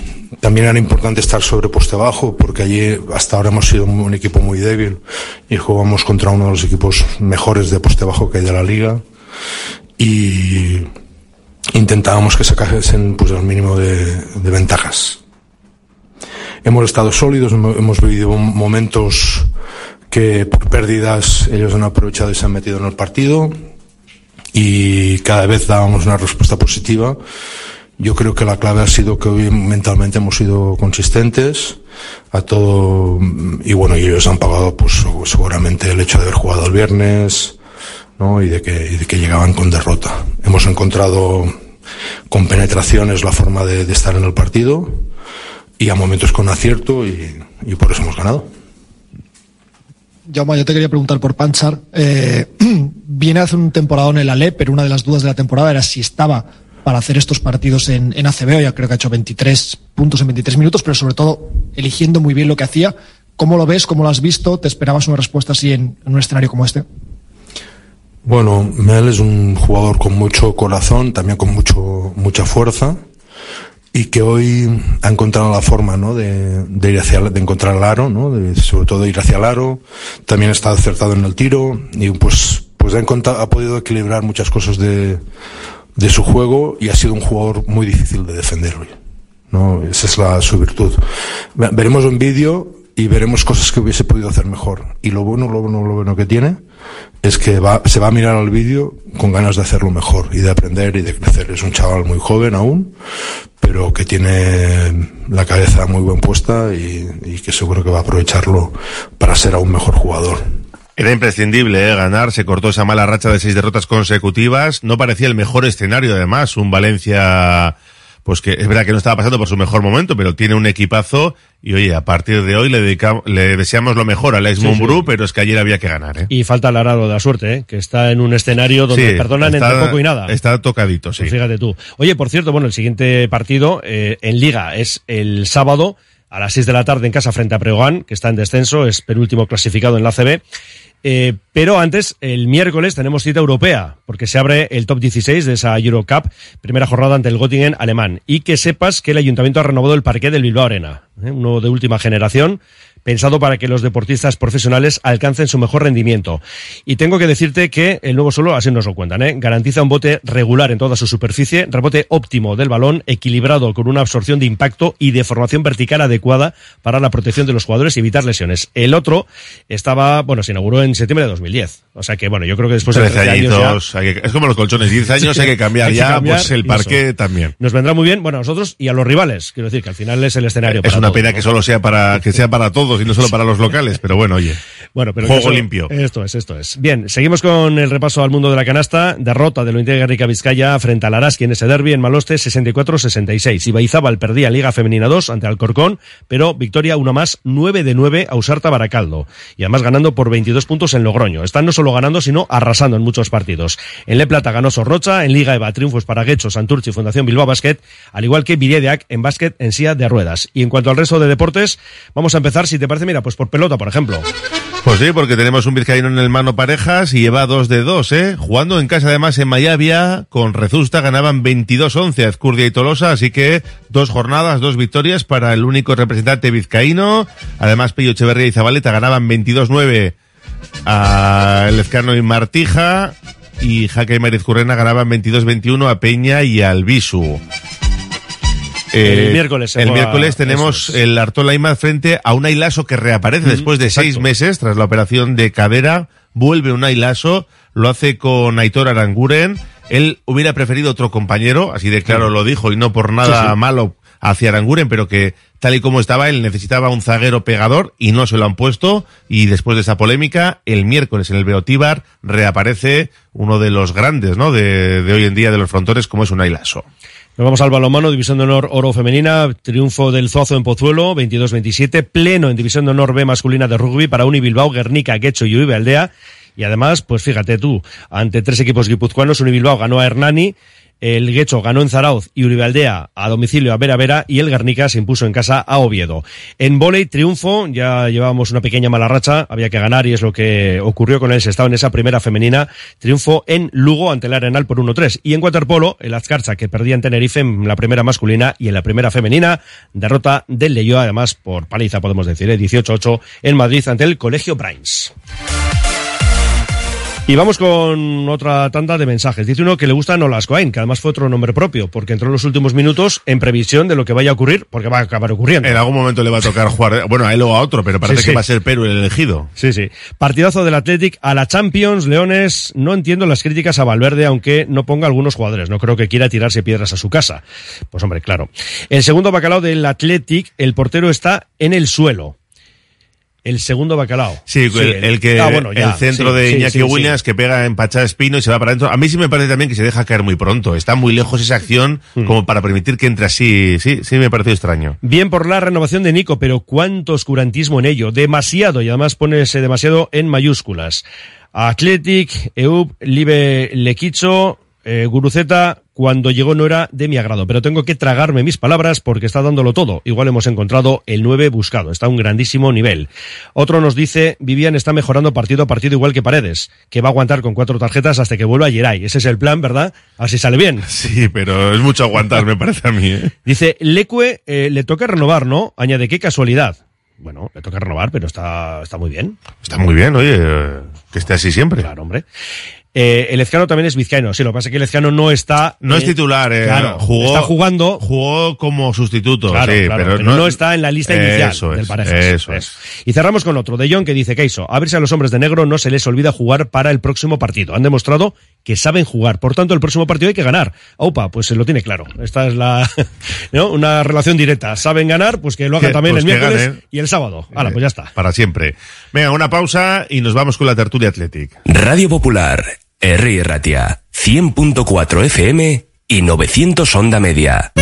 también era importante estar sobre poste bajo, porque allí hasta ahora hemos sido un equipo muy débil y jugamos contra uno de los equipos mejores de poste bajo que hay de la liga. Y intentábamos que sacasen pues, el mínimo de, de ventajas. Hemos estado sólidos, hemo- hemos vivido momentos que por pérdidas ellos han aprovechado y se han metido en el partido y cada vez dábamos una respuesta positiva. Yo creo que la clave ha sido que hoy mentalmente hemos sido consistentes a todo y bueno, y ellos han pagado pues seguramente el hecho de haber jugado el viernes, ¿no? Y de que, llegaban con derrota. Hemos encontrado con penetraciones la forma de, de estar en el partido y a momentos con acierto y, y por eso hemos ganado. Jaume, yo te quería preguntar por Panchar. Eh, [CLEARS THROAT] viene hace un temporada en el Ale, pero una de las dudas de la temporada era si estaba para hacer estos partidos en, en ACB. Ya creo que ha hecho 23 puntos en 23 minutos, pero sobre todo eligiendo muy bien lo que hacía. ¿Cómo lo ves? ¿Cómo lo has visto? ¿Te esperabas una respuesta así en, un escenario como este? Bueno, Mel es un jugador con mucho corazón, también con mucho, mucha fuerza y que hoy ha encontrado la forma ¿no? de, ir hacia de encontrar el aro, ¿no? sobre todo ir hacia el aro, también está acertado en el tiro y pues, pues ha podido equilibrar muchas cosas de, de su juego y ha sido un jugador muy difícil de defender hoy. ¿no? Esa es la, su virtud. Veremos un vídeo y veremos cosas que hubiese podido hacer mejor. Y lo bueno, lo bueno, lo bueno que tiene es que va, se va a mirar al vídeo con ganas de hacerlo mejor y de aprender y de crecer. Es un chaval muy joven aún, pero que tiene la cabeza muy bien puesta y, y que seguro que va a aprovecharlo para ser aún mejor jugador. Era imprescindible ¿eh? ganar, se cortó esa mala racha de seis derrotas consecutivas, no parecía el mejor escenario además, un Valencia pues que es verdad que no estaba pasando por su mejor momento, pero tiene un equipazo y oye, a partir de hoy le, dedicamos, le deseamos lo mejor a Alex sí, Mumbrú, sí. pero es que ayer había que ganar. ¿eh? Y falta el arado de la suerte, ¿eh? que está en un escenario donde sí, perdonan está, entre poco y nada. Está tocadito, sí. Pues fíjate tú. Oye, por cierto, bueno, el siguiente partido eh, en Liga es el sábado a las 6 de la tarde en casa frente a Pregoán, que está en descenso, es penúltimo clasificado en la CB. Eh, pero antes, el miércoles tenemos cita europea, porque se abre el top 16 de esa Eurocup, primera jornada ante el Göttingen alemán. Y que sepas que el ayuntamiento ha renovado el parqué del Bilbao Arena, ¿eh? uno de última generación, pensado para que los deportistas profesionales alcancen su mejor rendimiento. Y tengo que decirte que el nuevo suelo, así nos lo cuentan, ¿eh? garantiza un bote regular en toda su superficie, rebote óptimo del balón, equilibrado con una absorción de impacto y de formación vertical adecuada para la protección de los jugadores y evitar lesiones. El otro estaba, bueno, se inauguró en septiembre de 2010. O sea que, bueno, yo creo que después de 13 años, ya... que, es como los colchones, 10 [LAUGHS] años sí, hay que cambiar hay que ya, cambiar, pues el parque eso. también. Nos vendrá muy bien, bueno, a nosotros y a los rivales. Quiero decir que al final es el escenario. Es una pena que solo sea para, que sea para todos y no solo para los locales, pero bueno, oye. [LAUGHS] Bueno, pero juego limpio. Esto es, esto es. Bien, seguimos con el repaso al mundo de la canasta. Derrota de lo Rica Vizcaya frente al Araski en ese derby en Maloste 64-66. Ibaizábal perdía Liga Femenina 2 ante Alcorcón, pero victoria una más 9 de 9 a Usarta Baracaldo. Y además ganando por 22 puntos en Logroño. Están no solo ganando, sino arrasando en muchos partidos. En Le Plata ganó Sorrocha, en Liga Eva triunfos para Guecho, Santurchi y Fundación Bilbao Basket, al igual que Viriediac en básquet en silla de ruedas. Y en cuanto al resto de deportes, vamos a empezar, si te parece, mira, pues por pelota, por ejemplo. Pues sí, porque tenemos un vizcaíno en el mano parejas y lleva dos de dos, ¿eh? Jugando en casa además en Mayavia, con Rezusta ganaban 22-11 a Ezcurdia y Tolosa, así que dos jornadas, dos victorias para el único representante vizcaíno. Además, Pello Echeverría y Zabaleta ganaban 22-9 a Lezcano y Martija y Jaque y Mariz Currena ganaban 22-21 a Peña y al Bisu. Eh, el miércoles. El miércoles tenemos es. el Artola Imaz frente a un Ailaso que reaparece mm, después de exacto. seis meses tras la operación de cadera. Vuelve un Ailaso, lo hace con Aitor Aranguren. Él hubiera preferido otro compañero, así de claro sí. lo dijo, y no por nada sí, sí. malo hacia Aranguren, pero que tal y como estaba, él necesitaba un zaguero pegador y no se lo han puesto. Y después de esa polémica, el miércoles en el Beotíbar reaparece uno de los grandes, ¿no? De, de hoy en día de los frontones, como es un Ailaso. Nos vamos al balonmano, División de Honor Oro Femenina, triunfo del Zuazo en Pozuelo, 22-27, pleno en División de Honor B masculina de rugby para Uni Bilbao, Guernica, Quecho y Uribe Aldea. Y además, pues fíjate tú, ante tres equipos guipuzcoanos, Uni Bilbao ganó a Hernani, el Guecho ganó en Zarauz y Uribealdea a domicilio a Vera Vera y el Guernica se impuso en casa a Oviedo. En volei triunfo, ya llevábamos una pequeña mala racha, había que ganar y es lo que ocurrió con el Sestao en esa primera femenina. Triunfo en Lugo ante el Arenal por 1-3. Y en waterpolo, el Azcarcha que perdía en Tenerife en la primera masculina y en la primera femenina, derrota del Leyo, además por paliza podemos decir, ¿eh? 18-8 en Madrid ante el Colegio Brains. Y vamos con otra tanda de mensajes. Dice uno que le gusta Nolas Coain, que además fue otro nombre propio, porque entró en los últimos minutos en previsión de lo que vaya a ocurrir, porque va a acabar ocurriendo. En algún momento le va a tocar jugar, bueno, a él o a otro, pero parece sí, sí. que va a ser Perú el elegido. Sí, sí. Partidazo del Athletic a la Champions, Leones. No entiendo las críticas a Valverde, aunque no ponga algunos jugadores. No creo que quiera tirarse piedras a su casa. Pues hombre, claro. El segundo bacalao del Athletic, el portero está en el suelo el segundo bacalao. Sí, sí el, el, que ah, bueno, ya, el centro sí, de sí, Iñaki Williams que pega en Pachá Espino y se va para adentro. A mí sí me parece también que se deja caer muy pronto. Está muy lejos esa acción mm. como para permitir que entre así. Sí, sí me pareció extraño. Bien por la renovación de Nico, pero cuánto oscurantismo en ello. Demasiado y además pone ese demasiado en mayúsculas. Athletic, EUP, Libe Lequicho, eh, Guruceta, cuando llegó no era de mi agrado, pero tengo que tragarme mis palabras porque está dándolo todo. Igual hemos encontrado el 9 buscado, está a un grandísimo nivel. Otro nos dice, Vivian está mejorando partido a partido igual que Paredes, que va a aguantar con cuatro tarjetas hasta que vuelva Geray. Ese es el plan, ¿verdad? Así sale bien. [LAUGHS] Sí, pero es mucho aguantar, me parece a mí. ¿eh? Dice, Lecue eh, le toca renovar, ¿no? Añade, qué casualidad. Bueno, le toca renovar, pero está, está muy bien. Está muy bien, oye, que esté así siempre. Claro, hombre. Eh, el Ezcano también es vizcaíno. Sí, lo que pasa es que el Ezcano no está. No es eh, titular, eh, Claro, jugó, está jugando. Jugó como sustituto, Claro, sí, claro, pero, pero no, está en la lista inicial Eso del es, Parejas. Eso es. Y cerramos con otro, de John, que dice, Keiso, a ver si a los hombres de negro no se les olvida jugar para el próximo partido. Han demostrado que saben jugar. Por tanto, el próximo partido hay que ganar. Opa, pues se lo tiene claro. Esta es la, [LAUGHS] ¿no? Una relación directa. Saben ganar, pues que lo hagan también pues el miércoles y el sábado. Hala, Eh, pues ya está. Para siempre. Venga, una pausa y nos vamos con la tertulia Athletic. Radio Popular, Ratia, 100.4 FM y 900 Onda Media.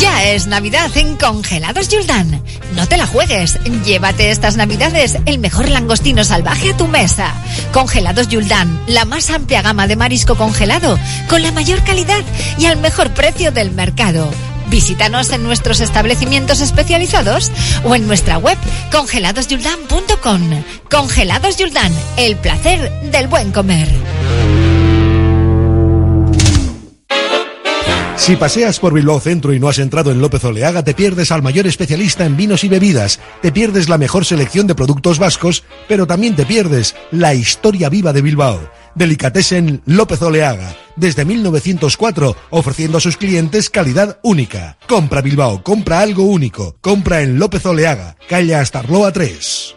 Ya es Navidad en Congelados Yuldan. No te la juegues. Llévate estas Navidades el mejor langostino salvaje a tu mesa. Congelados Yuldan, la más amplia gama de marisco congelado, con la mayor calidad y al mejor precio del mercado. Visítanos en nuestros establecimientos especializados o en nuestra web congeladosyuldan.com. Congelados Yuldan, el placer del buen comer. Si paseas por Bilbao Centro y no has entrado en López Oleaga, te pierdes al mayor especialista en vinos y bebidas, te pierdes la mejor selección de productos vascos, pero también te pierdes la historia viva de Bilbao. Delicatessen López Oleaga, desde 1904, ofreciendo a sus clientes calidad única. Compra Bilbao, compra algo único. Compra en López Oleaga, calle Astarloa 3.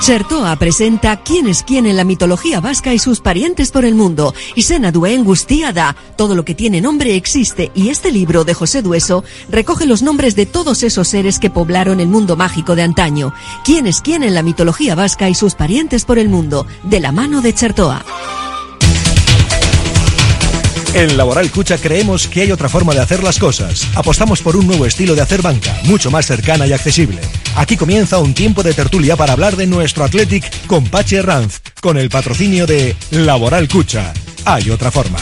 Chertoa presenta quién es quién en la mitología vasca y sus parientes por el mundo. Y Sena Due Angustiada. Todo lo que tiene nombre existe y este libro de José Dueso recoge los nombres de todos esos seres que poblaron el mundo mágico de antaño. Quién es quién en la mitología vasca y sus parientes por el mundo. De la mano de Chertoa. En Laboral Cucha creemos que hay otra forma de hacer las cosas. Apostamos por un nuevo estilo de hacer banca, mucho más cercana y accesible. Aquí comienza un tiempo de tertulia para hablar de nuestro Athletic con Pache Ranz, con el patrocinio de Laboral Cucha. Hay otra forma.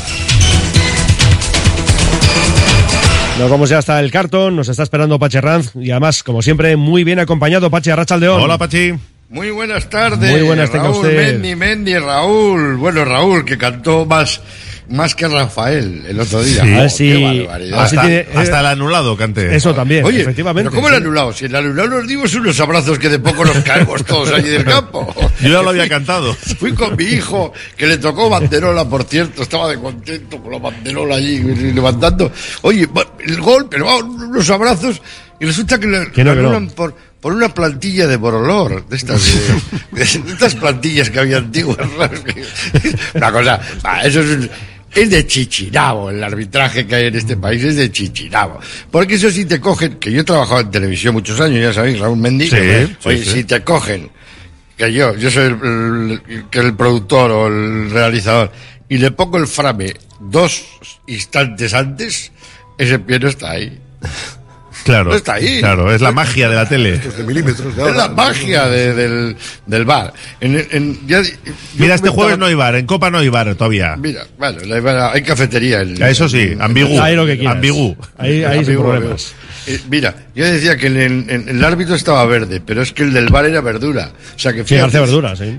Nos vamos ya hasta el cartón, nos está esperando Pache Ranz y además, como siempre, muy bien acompañado Pache Arrachaldeón. Hola, Pachi. Muy buenas tardes. Muy buenas tenga Raúl usted. Mendy, Mendy, Raúl. Bueno, Raúl, que cantó más, más que Rafael el otro día. Sí. Oh, qué si- barbaridad. hasta, hasta el anulado canté. Eso también, Oye, efectivamente. ¿pero ¿cómo el anulado? Si el anulado nos dimos unos abrazos que de poco nos caemos todos allí del campo. Yo ya lo había cantado. Fui con mi hijo, que le tocó banderola, por cierto, estaba de contento con la banderola allí levantando. Oye, el gol, pero unos abrazos, y resulta que le Que no, le que no. anulan por, por una plantilla de Borolor, de estas, de, de estas plantillas que había antiguas. [LAUGHS] Una cosa, va, eso es un- es de chichinabo el arbitraje que hay en este país, es de chichinabo. Porque eso sí te cogen, que yo he trabajado en televisión muchos años, ya sabéis, Raúl Mendy, Sí, que- sí, oye, sí. si te cogen, que yo, yo soy el, el- el productor o el realizador, y le pongo el frame dos instantes antes, ese pie no está ahí. Claro. No está ahí. Claro, es la magia de la tele. Es la magia de- del, del bar. En- en- ya- yo Mira, este jueves no hay bar, en Copa no hay bar todavía. Mira, bueno, hay cafetería. en- Eso sí, ambigú. Ahí lo que quieras. Ambigú. Ahí, ahí sin problemas. Eh, mira, yo decía que el, el- el árbitro estaba verde, pero es que el del bar era verdura. O sea que Sí, fíjate- García Verdura, sí.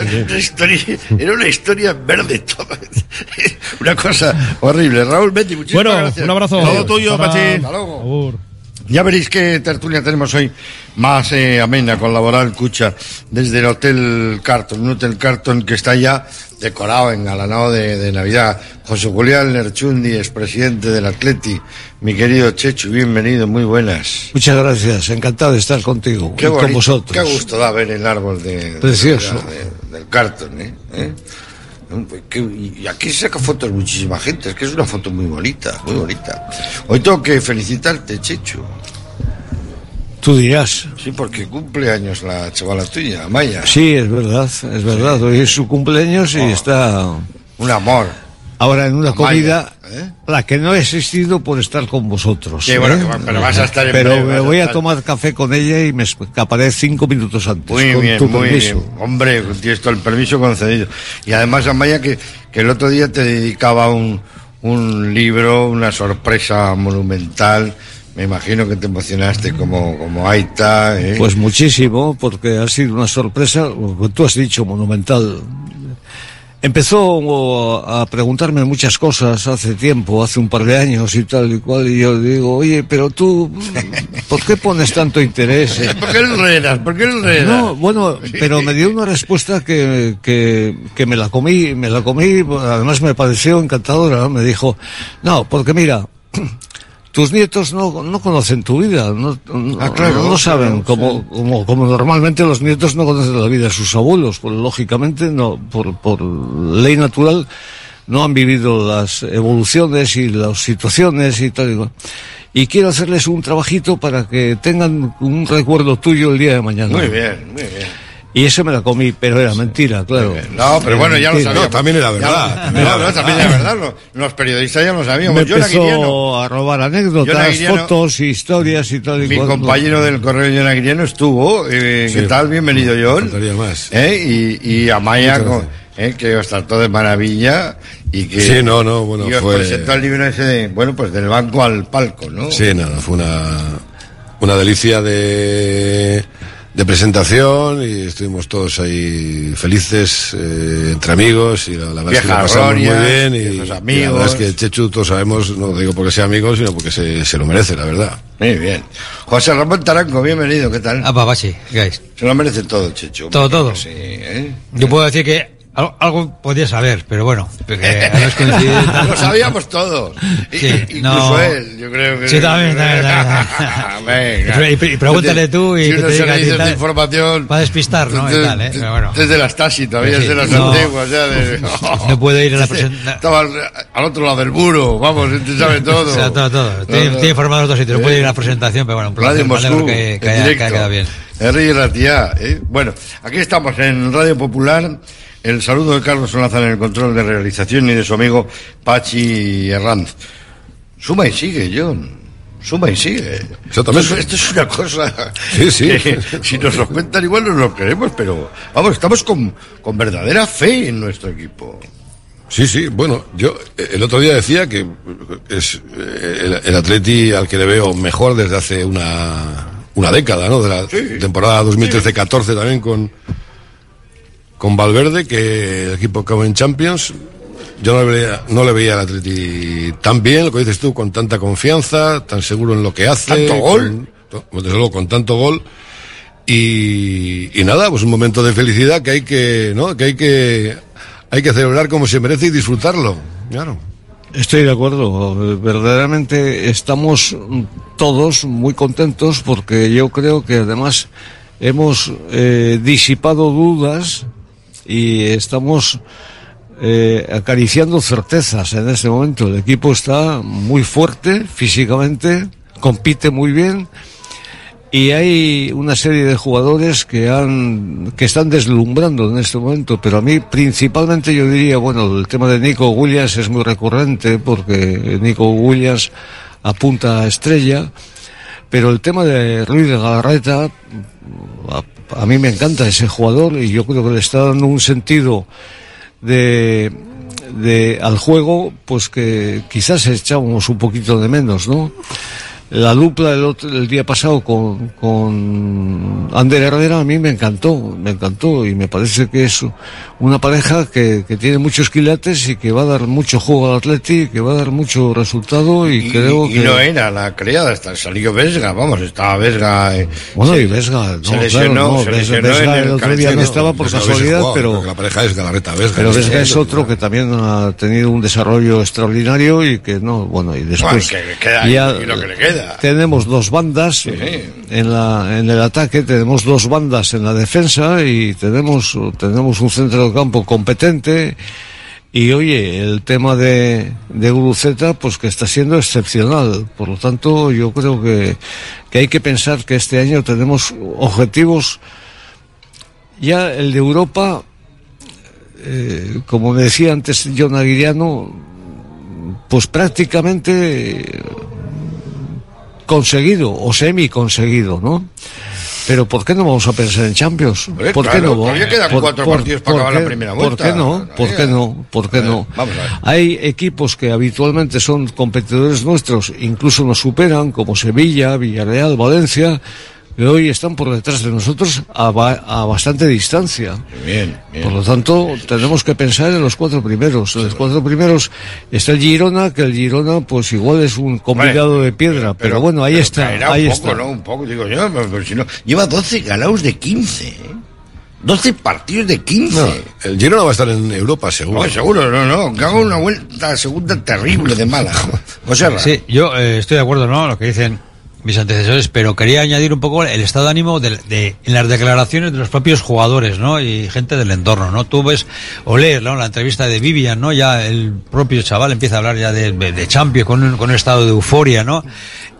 Era una historia, era una historia verde toda. [LAUGHS] Una cosa horrible. Raúl Betty, muchísimas Bueno, gracias. un abrazo. Todo tuyo, Hasta- Pachi. Hasta luego. Ya veréis qué tertulia tenemos hoy más eh, amena con Laboral Cucha desde el Hotel Carton, un Hotel Carton que está ya decorado, engalanado de, de Navidad. José Julián Lerchundi, expresidente del Atleti, mi querido Chechu, bienvenido, muy buenas. Muchas gracias, encantado de estar contigo Qué y con vosotros. Qué gusto da ver el árbol Precioso. De- del Carton, ¿eh? ¿Eh? Que- y aquí se saca fotos muchísima gente, es que es una foto muy bonita, muy bonita. Hoy tengo que felicitarte, Chechu. Tú dirás. Sí, porque cumple años la chavala tuya, Maya. Sí, es verdad, es verdad. Hoy es su cumpleaños y Oh. está. Un amor. Ahora en una Amaya, comida, ¿eh? la que no ha existido por estar con vosotros. Sí, bueno, ¿eh? pero vas a estar en Pero breve, me voy a estar- tomar café con ella y me escaparé cinco minutos antes. Muy con bien, tu muy permiso. bien. Hombre, tienes todo el permiso concedido. Y además, Amaya, que, que el otro día te dedicaba un, un libro, una sorpresa monumental. Me imagino que te emocionaste como, como Aita. ¿eh? Pues muchísimo, porque ha sido una sorpresa, tú has dicho, monumental. Empezó a preguntarme muchas cosas hace tiempo, hace un par de años y tal y cual, y yo digo, oye, pero tú, [LAUGHS] ¿por qué pones tanto interés? en- ¿Por qué enredas? ¿Por qué enredas? No, bueno, [LAUGHS] pero me dio una respuesta que, que, que me la comí, me la comí, además me pareció encantadora. Me dijo, no, porque mira, tus nietos no, no conocen tu vida, no, no- Ah, claro, no saben, claro, como, como, como normalmente los nietos no conocen la vida de sus abuelos, pues lógicamente, no, por, por ley natural, no han vivido las evoluciones y las situaciones y tal. Y quiero hacerles un trabajito para que tengan un recuerdo tuyo el día de mañana. Muy bien, muy bien. Y eso me la comí, pero era mentira, claro. No, pero bueno, ya lo sabíamos. No, también era Ya verdad. lo- no, no, también era verdad. Los, los periodistas ya lo sabíamos. Me Yo Guiriano. empezó a robar anécdotas, fotos, historias y tal y Mi cual. compañero del correo John Aguiriano estuvo. Eh, ¿Qué Sí. tal? Bienvenido, John. más. ¿Eh? Y, y Amaya, con- eh, que os trató de maravilla. Y que, Sí, no, no, bueno, y os fue- presentó el libro ese de, bueno, pues del banco al palco, ¿no? Sí, nada, fue una, una delicia de, de presentación y estuvimos todos ahí felices, eh, entre amigos y la, la verdad es que lo pasamos muy bien y, y la verdad amigos. es que Chechu todos sabemos, no digo porque sea amigo, sino porque se, se lo merece, la verdad. Muy bien. José Ramón Taranco, bienvenido, ¿qué tal? Ah, papá, sí, ¿qué hay? Se lo merece todo, Checho. Todo, todo. Sí, ¿eh? Yo puedo decir que algo, algo podía saber, pero bueno, porque. [LAUGHS] Lo sabíamos todos. Sí, i- incluso no. él, yo creo que. Sí, también, también, [LAUGHS] Venga. Y, y pregúntale tú y Si unos te servicios de información. para despistar, ¿no? Y Desde, tal, ¿eh? Pero bueno. desde las Stasi todavía, Sí, desde las no. antiguas, ya de. [LAUGHS] No puede ir a la presentación. Estaba al, al otro lado del muro, vamos, este sabe todo. O sea, todo, todo. Estoy, Todo. estoy informado de otros sitios. No puede ir a la presentación, pero bueno, un placer. Radio Moscú, que, que haya, que haya quedado bien. Henry Ratia, ¿eh? Bueno, aquí estamos en Radio Popular. El saludo de Carlos Solazar en el control de realización y de su amigo Pachi Herranz. Suma y sigue, John. Suma y sigue. Exactamente. Esto, es- una cosa. [LAUGHS] Sí, sí. que si nos lo cuentan, igual no lo queremos, pero vamos, estamos con, con verdadera fe en nuestro equipo. Sí, sí, bueno, yo el otro día decía que es eh, el, el Atleti al que le veo mejor desde hace una, una década, ¿no? De la temporada 2013-14 también con, con Valverde, que el equipo acabó en Champions. Yo no le, veía, no le veía al Atleti tan bien, lo que dices tú, con tanta confianza, tan seguro en lo que hace. ¿Tanto gol? con- desde luego, con tanto gol. Y, y nada, pues un momento de felicidad que hay que, ¿no? Que hay que, hay que celebrar como se merece y disfrutarlo. Claro. Estoy de acuerdo. Verdaderamente estamos todos muy contentos porque yo creo que además hemos eh, disipado dudas y estamos eh, acariciando certezas en este momento. El equipo está muy fuerte físicamente, compite muy bien y hay una serie de jugadores que han que están deslumbrando en este momento, pero a mí principalmente yo diría, bueno, el tema de Nico Williams es muy recurrente porque Nico Williams apunta a estrella, pero el tema de Ruiz de Galarreta a, mí me encanta ese jugador y yo creo que le está dando un sentido de, de al juego pues que quizás echábamos un poquito de menos, ¿no? La dupla el, otro- el día pasado con, con Ander Herrera a mí me encantó, me encantó y me parece que es una pareja que, que tiene muchos quilates y que va a dar mucho juego al Atleti, que va a dar mucho resultado y, creo y que... no era la creada, hasta salió Vesga, vamos, estaba Vesga. eh, Bueno, se- y Vesga, no, se lesionó, claro, no, se lesionó Vesga en el otro día no estaba por casualidad, jugado, pero... La pareja es Galarreta Vesga. Pero Vesga es otro que también ha tenido un desarrollo extraordinario y que no, bueno, y después Bueno, que queda, ya y lo que le queda. Tenemos dos bandas en la en el ataque, tenemos dos bandas en la defensa y tenemos tenemos un centro de campo competente Y oye, el tema de, de Guruceta, pues que está siendo excepcional. Por lo tanto, yo creo que, que hay que pensar que este año tenemos objetivos. Ya el de Europa, eh, como me decía antes John Aguiriano, pues prácticamente conseguido o semi conseguido, ¿no? Pero ¿por qué no vamos a pensar en Champions? ¿Por qué no? todavía quedan ¿Por- cuatro por- partidos para por acabar la qué- primera ¿Por vuelta. qué no? ¿Por qué no? ¿Por qué no? Vamos a ver. Hay equipos que habitualmente son competidores nuestros, incluso nos superan, como Sevilla, Villarreal, Valencia, que hoy están por detrás de nosotros a, ba- a bastante distancia. Bien, bien. Por lo tanto, tenemos que pensar en los cuatro primeros. En los cuatro primeros está el Girona, que el Girona, pues igual es un complicado de piedra, pero, bueno, ahí pero está, ahí un está. poco, ¿no? Un poco, digo yo, pero, pero si no. Lleva 12 ganados de 15, ¿eh? 12 partidos de 15. No, el Girona va a estar en Europa, seguro. No, seguro, no, no. Que haga una vuelta segunda terrible de mala. [LAUGHS] O sea, Sí, yo eh, estoy de acuerdo, ¿no? Lo que dicen mis antecesores, pero quería añadir un poco el estado de ánimo de, de- en las declaraciones de los propios jugadores, ¿no? Y gente del entorno, ¿no? Tú ves o lees, ¿no? La entrevista de Vivian, ¿no? Ya el propio chaval empieza a hablar ya de, de, Champions con un, con un estado de euforia, ¿no?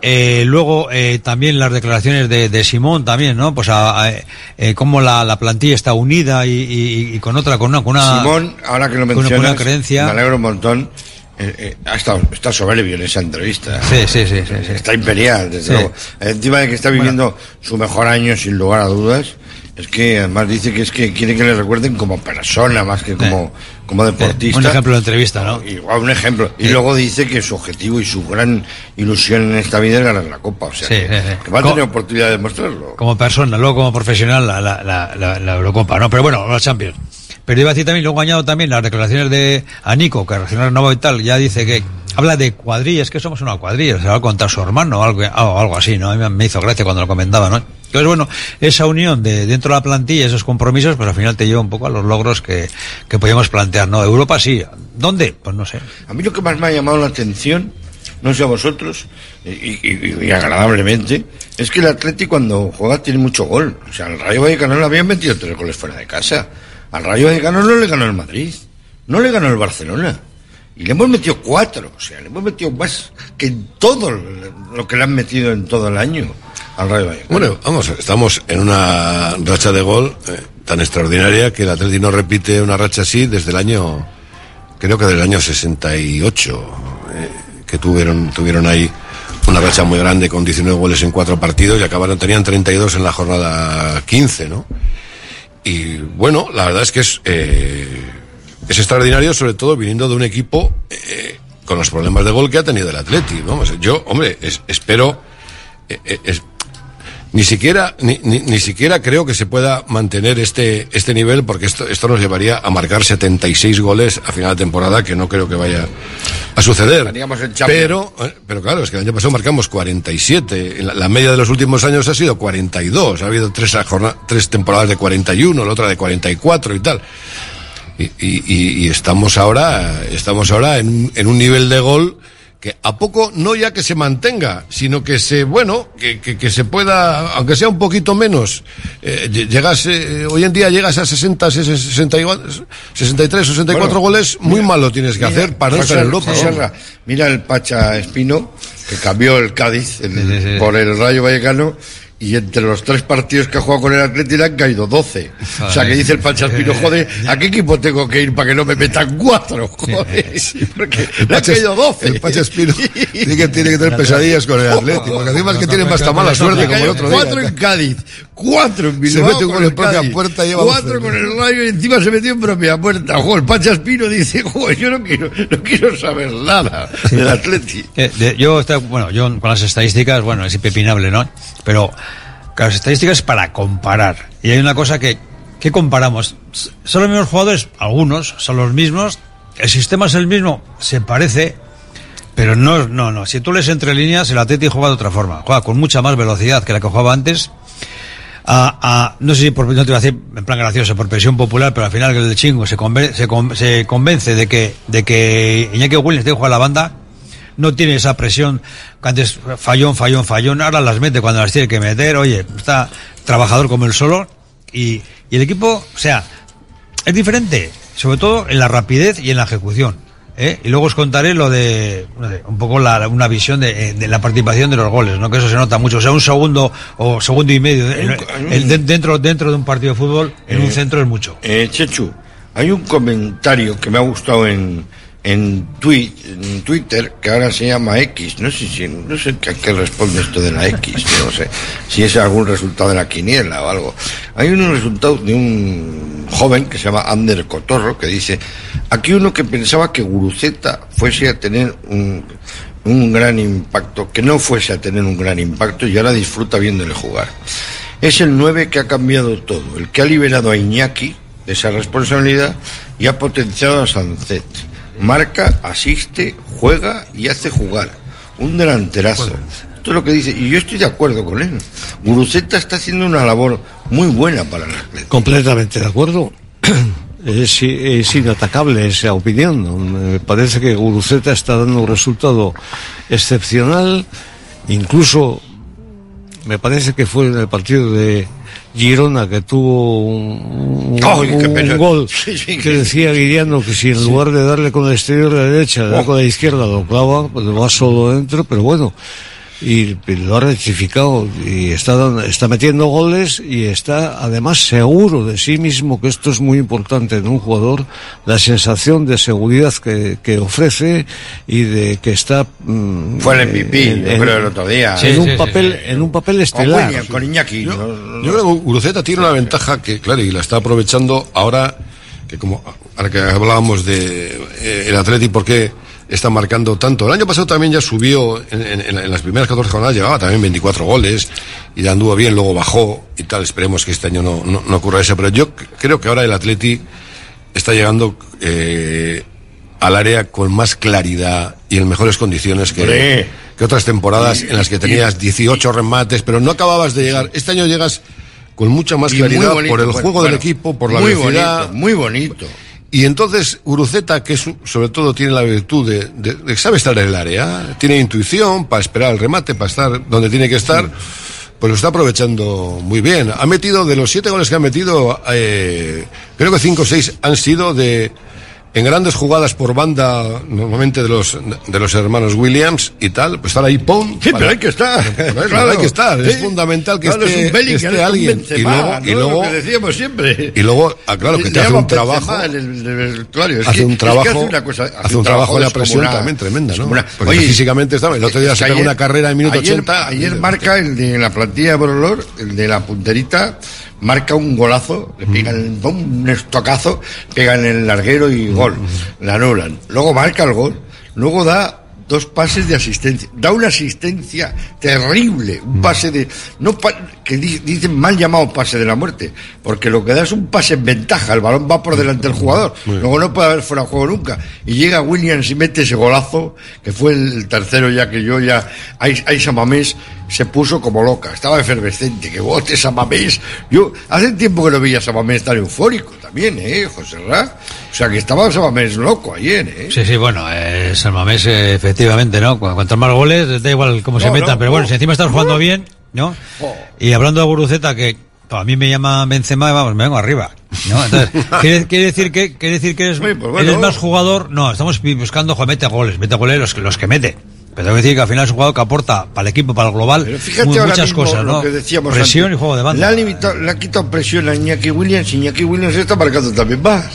Eh, luego eh, también las declaraciones de, de Simón también, ¿no? Pues a, a, eh, cómo la, la plantilla está unida y, y- y con otra, con una, con una Simón, ahora que lo una- con mencionas, una creencia. me alegro un montón. Eh, eh, ha estado, está soberbio en esa entrevista. Sí, sí, sí, sí, sí. Está imperial, desde Sí. luego. Encima de que está viviendo su mejor año, sin lugar a dudas, es que además dice que es que quiere que le recuerden como persona más que como, como deportista. Un ejemplo de entrevista, ¿no? Igual un ejemplo. Y luego dice que su objetivo y su gran ilusión en esta vida es ganar la Copa. O sea, Sí, que, sí, sí. que va a tener oportunidad de demostrarlo. como persona, luego como profesional la, la, la, la, la Eurocopa, ¿no? Pero bueno, la Champions. Pero iba a decir también, luego añado también las declaraciones de Anico, que recién renovado y tal, ya dice que habla de cuadrillas, que somos una cuadrilla, se va a contar su hermano o algo, algo, así, ¿no? A mí me- hizo gracia cuando lo comentaba, ¿no? Entonces, bueno, esa unión de dentro de la plantilla, esos compromisos, pues al final te lleva un poco a los logros que, que podíamos plantear, ¿no? Europa sí. ¿Dónde? Pues no sé. A mí lo que más me ha llamado la atención, no sé a vosotros, y, y- y agradablemente, es que el Atleti cuando juega tiene mucho gol. O sea, al Rayo Vallecano le habían metido tres goles fuera de casa. Al Rayo Vallecano no le ganó el Madrid, no le ganó el Barcelona. Y le hemos metido cuatro, o sea, le hemos metido más que todo lo que le han metido en todo el año al Rayo Vallecano. Bueno, vamos, estamos en una racha de gol eh, tan extraordinaria que el Atleti no repite una racha así desde el año, creo que del año 68, eh, que tuvieron, tuvieron ahí una racha muy grande con 19 goles en cuatro partidos y acabaron, tenían 32 en la jornada 15, ¿no? Y bueno, la verdad es que es, eh, es extraordinario, sobre todo viniendo de un equipo eh, con los problemas de gol que ha tenido el Atleti. Vamos, yo, hombre, es- espero, eh, eh, ni siquiera, ni, ni, ni siquiera creo que se pueda mantener este, este nivel, porque esto, esto nos llevaría a marcar 76 goles a final de temporada, que no creo que vaya a suceder. Pero, eh, pero claro, es que el año pasado marcamos 47. En La, la media de los últimos años ha sido 42. Ha habido tres, tres temporadas de 41, la otra de 44 y tal. Y, y- y- estamos ahora, estamos ahora en, en un nivel de gol que a poco no ya que se mantenga, sino que se, bueno, que, que, que se pueda, aunque sea un poquito menos, eh, llegas, eh, hoy en día llegas a 60, 60, 63, 64 Bueno, goles, muy malo tienes que Mira, hacer para no estar en Europa. Mira el Pacha Espino, que cambió el Cádiz por el Rayo Vallecano, y entre los tres partidos que ha jugado con el Atleti le han caído 12. O sea, que dice el Pacha Espino, joder, [LAUGHS] ¿a qué equipo tengo que ir para que no me metan cuatro? Joder, [LAUGHS] porque le han caído 12. El Pacha Espino tiene [LAUGHS] que, tiene que tener pesadillas con el Atlético, porque es que tiene más tan mala suerte como el otro día. Cuatro en Cádiz, cuatro en Bilbao. Se mete un con en el propia puerta y Cuatro 12. con el Rayo y encima se metió en propia puerta. Joder, el Pacha Espino dice, [LAUGHS] joder, yo no quiero, no quiero saber nada del Atleti. [LAUGHS] Eh, de- yo, está- bueno, yo con las estadísticas, bueno, es impepinable, ¿no? Pero claro, las estadísticas es para comparar. Y hay una cosa que, ¿qué comparamos? ¿Son los mismos jugadores? Algunos son los mismos. ¿El sistema es el mismo? Se parece. Pero no, no, no. Si tú lees entre líneas, el Atleti juega de otra forma. Juega con mucha más velocidad que la que jugaba antes. A, a- no sé si por, no te voy a decir en plan gracioso, por presión popular, pero al final el chingo se, conven- se, con- se convence de que, de que Iñaki Williams que jugar la banda, no tiene esa presión que antes fallón, fallón, fallón, ahora las mete cuando las tiene que meter, oye, está trabajador como el solo y, y el equipo, o sea, es diferente. sobre todo en la rapidez y en la ejecución. ¿Eh? Y luego os contaré lo de no sé, un poco la, una visión de, eh, de la participación de los goles, ¿no? Que eso se nota mucho. O sea, un segundo o segundo y medio eh, el- el- dentro, dentro de un partido de fútbol, en un Eh, centro es mucho. Eh, Chechu, hay un comentario que me ha gustado en, en, en Twitter que ahora se llama X. No sé si no sé a qué responde esto de la X. [LAUGHS] No sé si es algún resultado de la quiniela o algo. Hay un resultado de un joven que se llama Ander Cotorro que dice aquí uno que pensaba que Guruceta fuese a tener un un gran impacto, que no fuese a tener un gran impacto y ahora disfruta viéndole jugar. Es el 9 que ha cambiado todo, el que ha liberado a Iñaki de esa responsabilidad y ha potenciado a Sancet. Marca, asiste, juega y hace jugar. Un delanterazo. Esto es lo que dice, y yo estoy de acuerdo con él. Guruceta está haciendo una labor muy buena para el Atlético. Completamente de acuerdo. [CLEARS THROAT] Es, es inatacable esa opinión. Me parece que Guruceta está dando un resultado excepcional. Incluso me parece que fue en el partido de Girona que tuvo un, gol [LAUGHS] Sí, sí, que decía Guiriano que si en Sí. lugar de darle con el exterior de la derecha, le da Oh. con la izquierda, lo clava, pues va solo dentro, pero bueno. Y lo ha rectificado y está, dando- está metiendo goles y está además seguro de sí mismo, que esto es muy importante en un jugador, la sensación de seguridad que, que ofrece y de que está... mm, Fue el MVP, en- yo en- creo, el otro día. en, Sí, un sí, sí, papel, en un papel estelar. William, con Iñaki. Yo, ¿no? yo creo que Guruceta tiene una ventaja que, claro, y la está aprovechando ahora, que como ahora que hablábamos de eh, el Atleti, ¿por está marcando tanto? El año pasado también ya subió, en, en- en las primeras 14 jornadas llevaba también 24 goles, y anduvo bien, luego bajó y tal, esperemos que este año no, no, no ocurra eso, pero yo creo que ahora el Atleti está llegando eh, al área con más claridad y en mejores condiciones que, que otras temporadas en las que tenías 18 remates, pero no acababas de llegar. Este año llegas con mucha más claridad bonito, por el bueno, juego del bueno, equipo, por la muy velocidad. bonito, muy bonito. Y entonces Uruceta, que es, sobre todo tiene la virtud de, de- de sabe estar en el área, tiene intuición para esperar el remate, para estar donde tiene que estar, pues lo está aprovechando muy bien. Ha metido, de los siete goles que ha metido, eh, creo que cinco o seis han sido de en grandes jugadas por banda, normalmente de los de los hermanos Williams y tal, pues estar ahí, ¡pum! Sí, pero hay que estar. [LAUGHS] Claro, Claro. hay que estar. Es Sí. fundamental que Claro, es esté, que es esté alguien. Benzema, y luego, ¿no? y luego, que decíamos siempre. y luego, ah, claro, que te hace un trabajo. el- el. Es hace que- un es que trabajo, hace una cosa- hace un trabajo de la presión descomunal. también tremenda, ¿no? Descomunal. Porque Oye, físicamente estaba, el otro día es se pegó una carrera en minuto ayer- 80. Ayer marca el de la plantilla de Borolor, el de la punterita, marca un golazo, le pegan un estocazo, pegan en el larguero y gol. La anulan. Luego marca el gol. Luego da dos pases de asistencia. Da una asistencia terrible. Un pase de. no que di- dicen mal llamado pase de la muerte. Porque lo que da es un pase en ventaja. El balón va por delante del jugador. Luego no puede haber fuera de juego nunca. Y llega Williams y mete ese golazo, que fue el tercero ya que yo ya. Ahí, ahí Samamés se puso como loca. Estaba efervescente. Que bote Samamés. Yo hace tiempo que no veía a Samamés tan eufórico también, ¿eh, José Ra? O sea que estaba Samamés loco ayer, ¿eh? Sí, sí, bueno, eh, San Mamés, eh, efectivamente, ¿no? Cu- Cuantos más goles, da igual cómo se metan, no, pero bueno, no. si encima estás jugando bien, ¿no? Oh. Y hablando de Guruceta, que a mí me llama Benzema, vamos, me vengo arriba, ¿no? Entonces, [LAUGHS] ¿quiere, quiere decir que, quiere decir que eres, pues bueno. eres más jugador? No, estamos buscando, joder, mete goles, mete goles los, los que mete. Pero tengo que decir que al final es un jugador que aporta para el equipo, para el global, Pero fíjate ahora muchas mismo cosas, lo ¿no? que decíamos Presión antes. y juego de banda. Le ha, limitado- le ha quitado presión a Iñaki Williams y Iñaki Williams está marcando también más.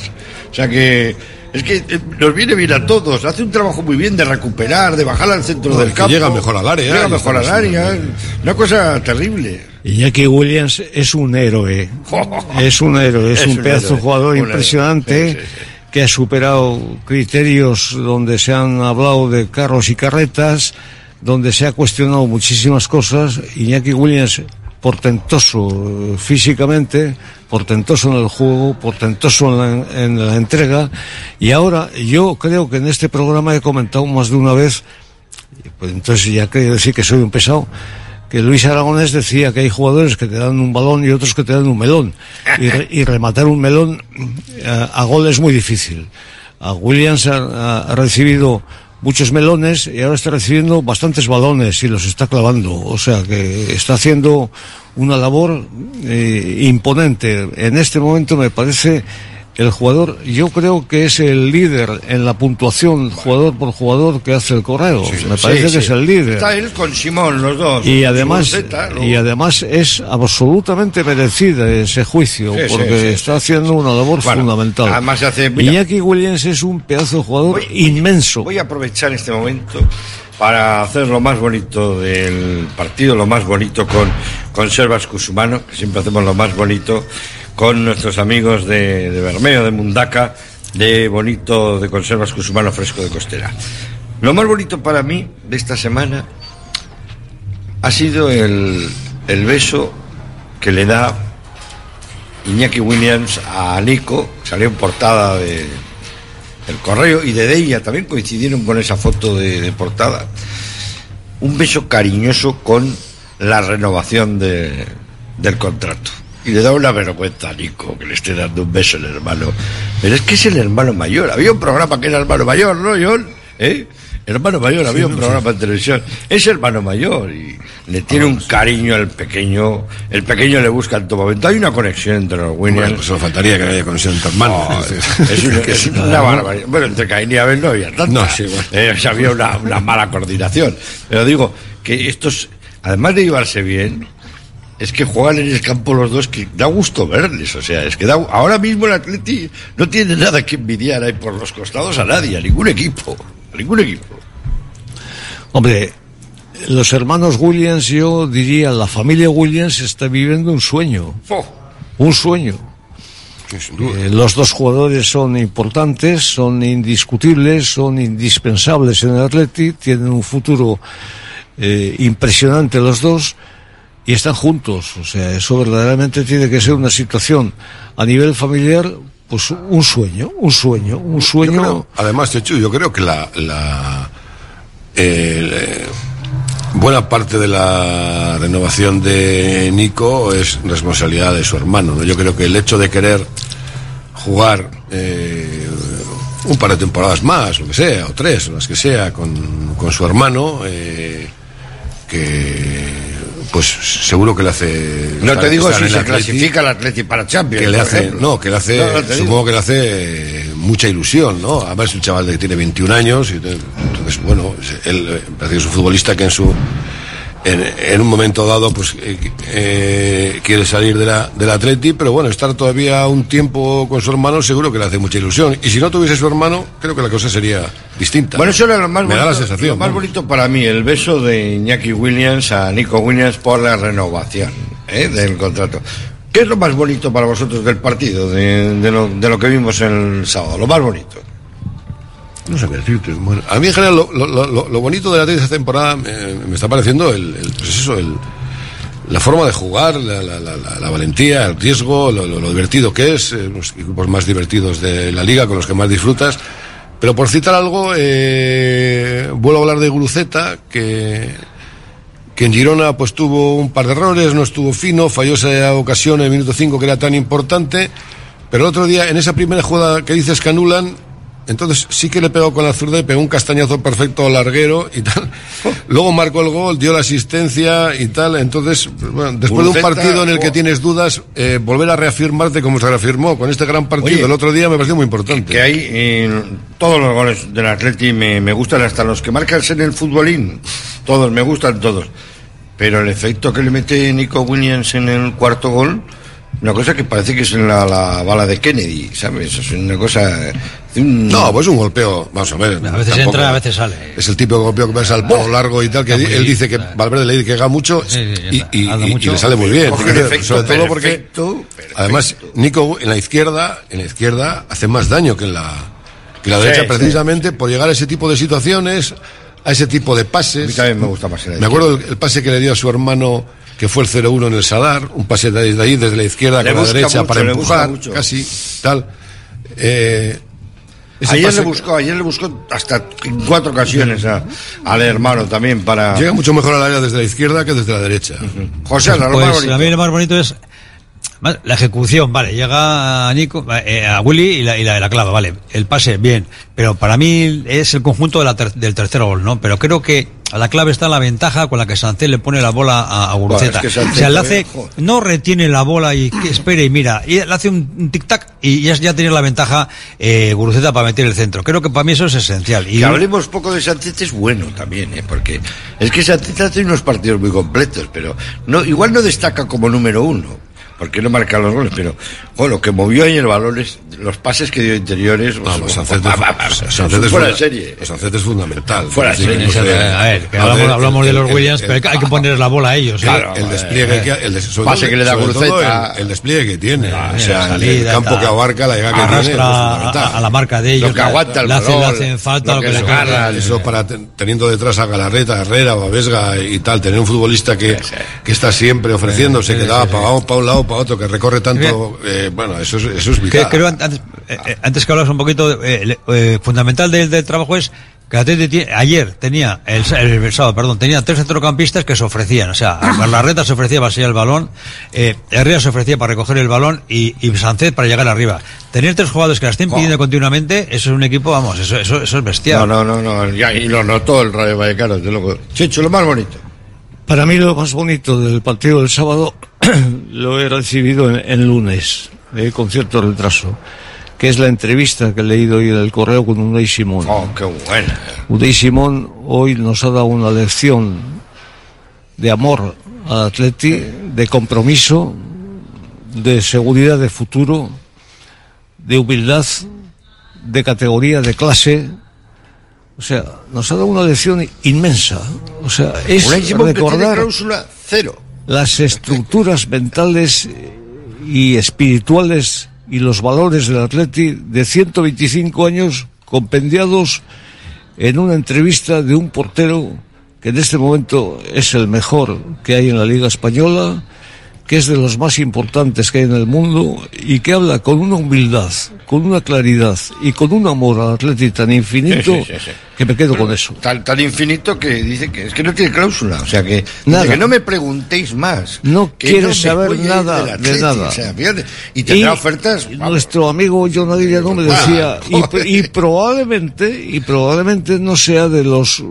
O sea que es que eh, nos viene bien a todos. Hace un trabajo muy bien de recuperar, de bajar al centro No, del campo. llega mejor al área, Llega mejor al área. Una cosa terrible. Iñaki Williams es un héroe. [LAUGHS] Es un héroe, es, Es un un pedazo de héroe, jugador un héroe. impresionante Sí, sí, sí. Que ha superado criterios donde se han hablado de carros y carretas, donde se ha cuestionado muchísimas cosas. Iñaki Williams portentoso eh, físicamente, portentoso en el juego, portentoso en la, en la entrega. Y ahora yo creo que en este programa he comentado más de una vez pues entonces ya quiero decir que soy un pesado. Que Luis Aragonés decía que hay jugadores que te dan un balón y otros que te dan un melón. Y, re- y rematar un melón eh, a gol es muy difícil. A Williams ha recibido muchos melones y ahora está recibiendo bastantes balones y los está clavando. O sea que está haciendo una labor eh, imponente. En este momento me parece el jugador, yo creo que es el líder en la puntuación jugador por jugador que hace el correo. Me parece Sí, que sí. es el líder. Está él con Simón, los dos. Y además, Zeta, y además es absolutamente merecida ese juicio, porque está haciendo una labor Bueno, fundamental. además hace- mira- Iñaki Williams es un pedazo de jugador inmenso. Voy a aprovechar este momento para hacer lo más bonito del partido, lo más bonito con, con Servas Cusumano, que siempre hacemos lo más bonito con nuestros amigos de, Bermeo, de Mundaca, de bonito de Conservas Cusumano Fresco de Costera. Lo más bonito para mí de esta semana ha sido el, el beso que le da Iñaki Williams a Nico, salió en portada de, el correo y de Deia también coincidieron con esa foto de, portada. Un beso cariñoso con la renovación de- del contrato. Y le da una vergüenza a Nico que le esté dando un beso el hermano. Pero es que es el hermano mayor. Había un programa que era hermano mayor, ¿no, John? ¿Eh? Hermano mayor, había un programa en televisión. Es hermano mayor y le tiene un cariño al pequeño. El pequeño le busca en todo momento. Hay una conexión entre los Williams. Bueno, pues solo faltaría que no haya conexión entre hermanos. [LAUGHS] Es una, es una barbaridad. Bueno, entre Caín y Abel no había. No, sí, bueno. Eh, o sea, había una, una mala coordinación. Pero digo que estos, además de llevarse bien, es que juegan en el campo los dos que da gusto verles. O sea, es que da, ahora mismo el Atleti no tiene nada que envidiar ahí por los costados a nadie, a ningún equipo. A ningún equipo. Hombre, los hermanos Williams, yo diría, la familia Williams está viviendo un sueño. Un sueño. Eh, los dos jugadores son importantes, son indiscutibles, son indispensables en el Atleti, tienen un futuro eh, impresionante los dos y están juntos. O sea, eso verdaderamente tiene que ser una situación a nivel familiar, pues un sueño, un sueño, un sueño. Yo creo- además, Chechu, yo creo que la, eh, buena parte de la renovación de Nico es responsabilidad de su hermano. ¿no? Yo creo que el hecho de querer jugar eh, un par de temporadas más, lo que sea, o tres, o las que sea, con, con su hermano, eh, que pues seguro que le hace No te digo si se Atleti clasifica el Atleti para Champions. que le por hace, ejemplo. no, que le hace, No, no supongo que le hace mucha ilusión, ¿no? Además es un chaval de que tiene 21 años y entonces, bueno, él eh, parece que es un futbolista que en su en, en un momento dado pues eh, eh, quiere salir de la, del Atleti, pero bueno, estar todavía un tiempo con su hermano seguro que le hace mucha ilusión. Y si no tuviese su hermano, creo que la cosa sería distinta. Bueno, eso era lo más Me da bonito, la sensación. lo más ¿no? bonito para mí, el beso de Iñaki Williams a Nico Williams por la renovación ¿eh? del contrato. ¿Qué es lo más bonito para vosotros del partido, de, de lo, de lo que vimos el sábado? Lo más bonito. No sé qué decirte. Bueno, a mí en general lo, lo- bonito de la esta temporada me, está pareciendo el, pues eso, el- la forma de jugar, la, la- la- valentía, el riesgo, lo, divertido que es, eh, los grupos más divertidos de la liga con los que más disfrutas. Pero por citar algo, eh, vuelvo a hablar de Guruceta, que, que en Girona pues tuvo un par de errores, no estuvo fino, falló esa ocasión en el minuto 5 que era tan importante, pero el otro día en esa primera jugada que dices que anulan, entonces sí que le pegó con la zurda y pegó un castañazo perfecto al larguero y tal. [LAUGHS] Luego marcó el gol, dio la asistencia y tal. Entonces, bueno, después de un partido en el que tienes dudas, eh, volver a reafirmarte como se reafirmó con este gran partido Oye, el otro día me pareció muy importante. Que hay eh, todos los goles del Atleti me, me gustan, hasta los que marcan en el futbolín. Todos, me gustan todos. Pero el efecto que le mete Nico Williams en el cuarto gol, una cosa que parece que es la, la bala de Kennedy, ¿sabes? Es una cosa... un- No, pues un golpeo, vamos a ver. A veces tampoco- entra, a veces sale. Es el tipo de golpeo que pasa al polo largo y tal, que él bien, dice que Valverde le dice que haga mucho y, y- anda y- mucho. y le sale muy bien. Sobre todo porque perfecto, además Nico en la izquierda, en la izquierda hace más daño que en la que en la Sí, derecha sí. precisamente por llegar a ese tipo de situaciones, a ese tipo de pases. A mí también me gusta más en la Me acuerdo el, el pase que le dio a su hermano que fue el 0-1 en el Sadar, un pase desde ahí, desde la izquierda Le con la derecha mucho, para empujar, casi tal. Eh, Ayer pase- le buscó, ayer le buscó hasta en cuatro ocasiones a- al hermano también para... Llega mucho mejor al área desde la izquierda que desde la derecha. José, lo más Pues bonito. a mí lo más bonito es más la ejecución, vale, llega a Nico, eh, a Willy y la, y la, la clava, vale, el pase, bien, pero para mí es el conjunto de la ter- del tercer gol, ¿no? Pero creo que la clave está en la ventaja con la que Sancet le pone la bola a, a Guruceta. Buah, es que Sancet o sea, le hace, no retiene la bola y que espere y mira, y le hace un tic-tac y ya, ya tiene la ventaja eh, Guruceta para meter el centro. Creo que para mí eso es esencial. Y que hablemos poco de Sánchez es bueno también, ¿eh? porque es que Sánchez hace unos partidos muy completos, pero no igual no destaca como número uno, porque no marca los goles, pero bueno, lo que movió ayer balones, los pases que dio interiores, No, pues Sánchez, va, va, va, Sánchez es fuera de serie. Sánchez es fundamental. Fuera de serie. a ver, que hablamos, hablamos de el- los el- Williams, el- pero hay que- ponerles la bola a ellos. ¿eh? Claro, el despliegue que, el des- Pase todo- que le da Guruceta. el, despliegue que tiene o sea el- salida, el campo tal. que abarca la llegada que tiene arrastra a, fundamental. a la marca de ellos. Lo que aguanta el le hacen, le hacen falta lo que, le agarra, eso para ten- teniendo detrás a Galarreta, Herrera o a Vesga y tal, tener un futbolista que, que está siempre ofreciéndose, que da un, para un lado, para otro, que recorre tanto, eh, bueno, eso es, eso es Que- vital. creo antes, eh, eh, antes que hablas un poquito, eh, eh, fundamental del, del trabajo es que Atleti tiene- ayer tenía, el, sábado, perdón, tenía tres centrocampistas que se ofrecían, o sea, [LAUGHS] la reta se ofrecía para sellar el balón, eh, Herrera se ofrecía para recoger el balón y, y Sánchez para llegar arriba. Tener tres jugadores que la estén pidiendo continuamente, eso es un equipo, vamos, eso, eso, eso es bestial. No, no, no, no, ya, y lo notó el Rayo Vallecano, desde luego. Checho, lo más bonito. Para mí lo más bonito del partido del sábado [CLEARS THROAT] lo he recibido en, en lunes, eh, con cierto retraso, que es la entrevista que he leído hoy en el correo con Unai Simón. Oh, qué buena. Unai Simón hoy nos ha dado una lección de amor al Atleti, de compromiso, de seguridad de futuro, de humildad, de categoría, de clase. O sea, nos ha dado una lección inmensa. O sea, es recordar cláusula cero. Las estructuras mentales y espirituales y los valores del Atleti de 125 años compendiados en una entrevista de un portero que en este momento es el mejor que hay en la Liga Española, que es de los más importantes que hay en el mundo y que habla con una humildad, con una claridad y con un amor al Atleti tan infinito Sí, sí, sí, sí. que me quedo con eso. Tan, tan infinito que dice que es que no tiene cláusula. O sea que, Nada. que no me preguntéis más. No me saber nada de nada. o sea, y tendrá ofertas. vamos. Nuestro amigo John Aguirre no me decía, Ah, y, joder. y probablemente, y probablemente no sea de los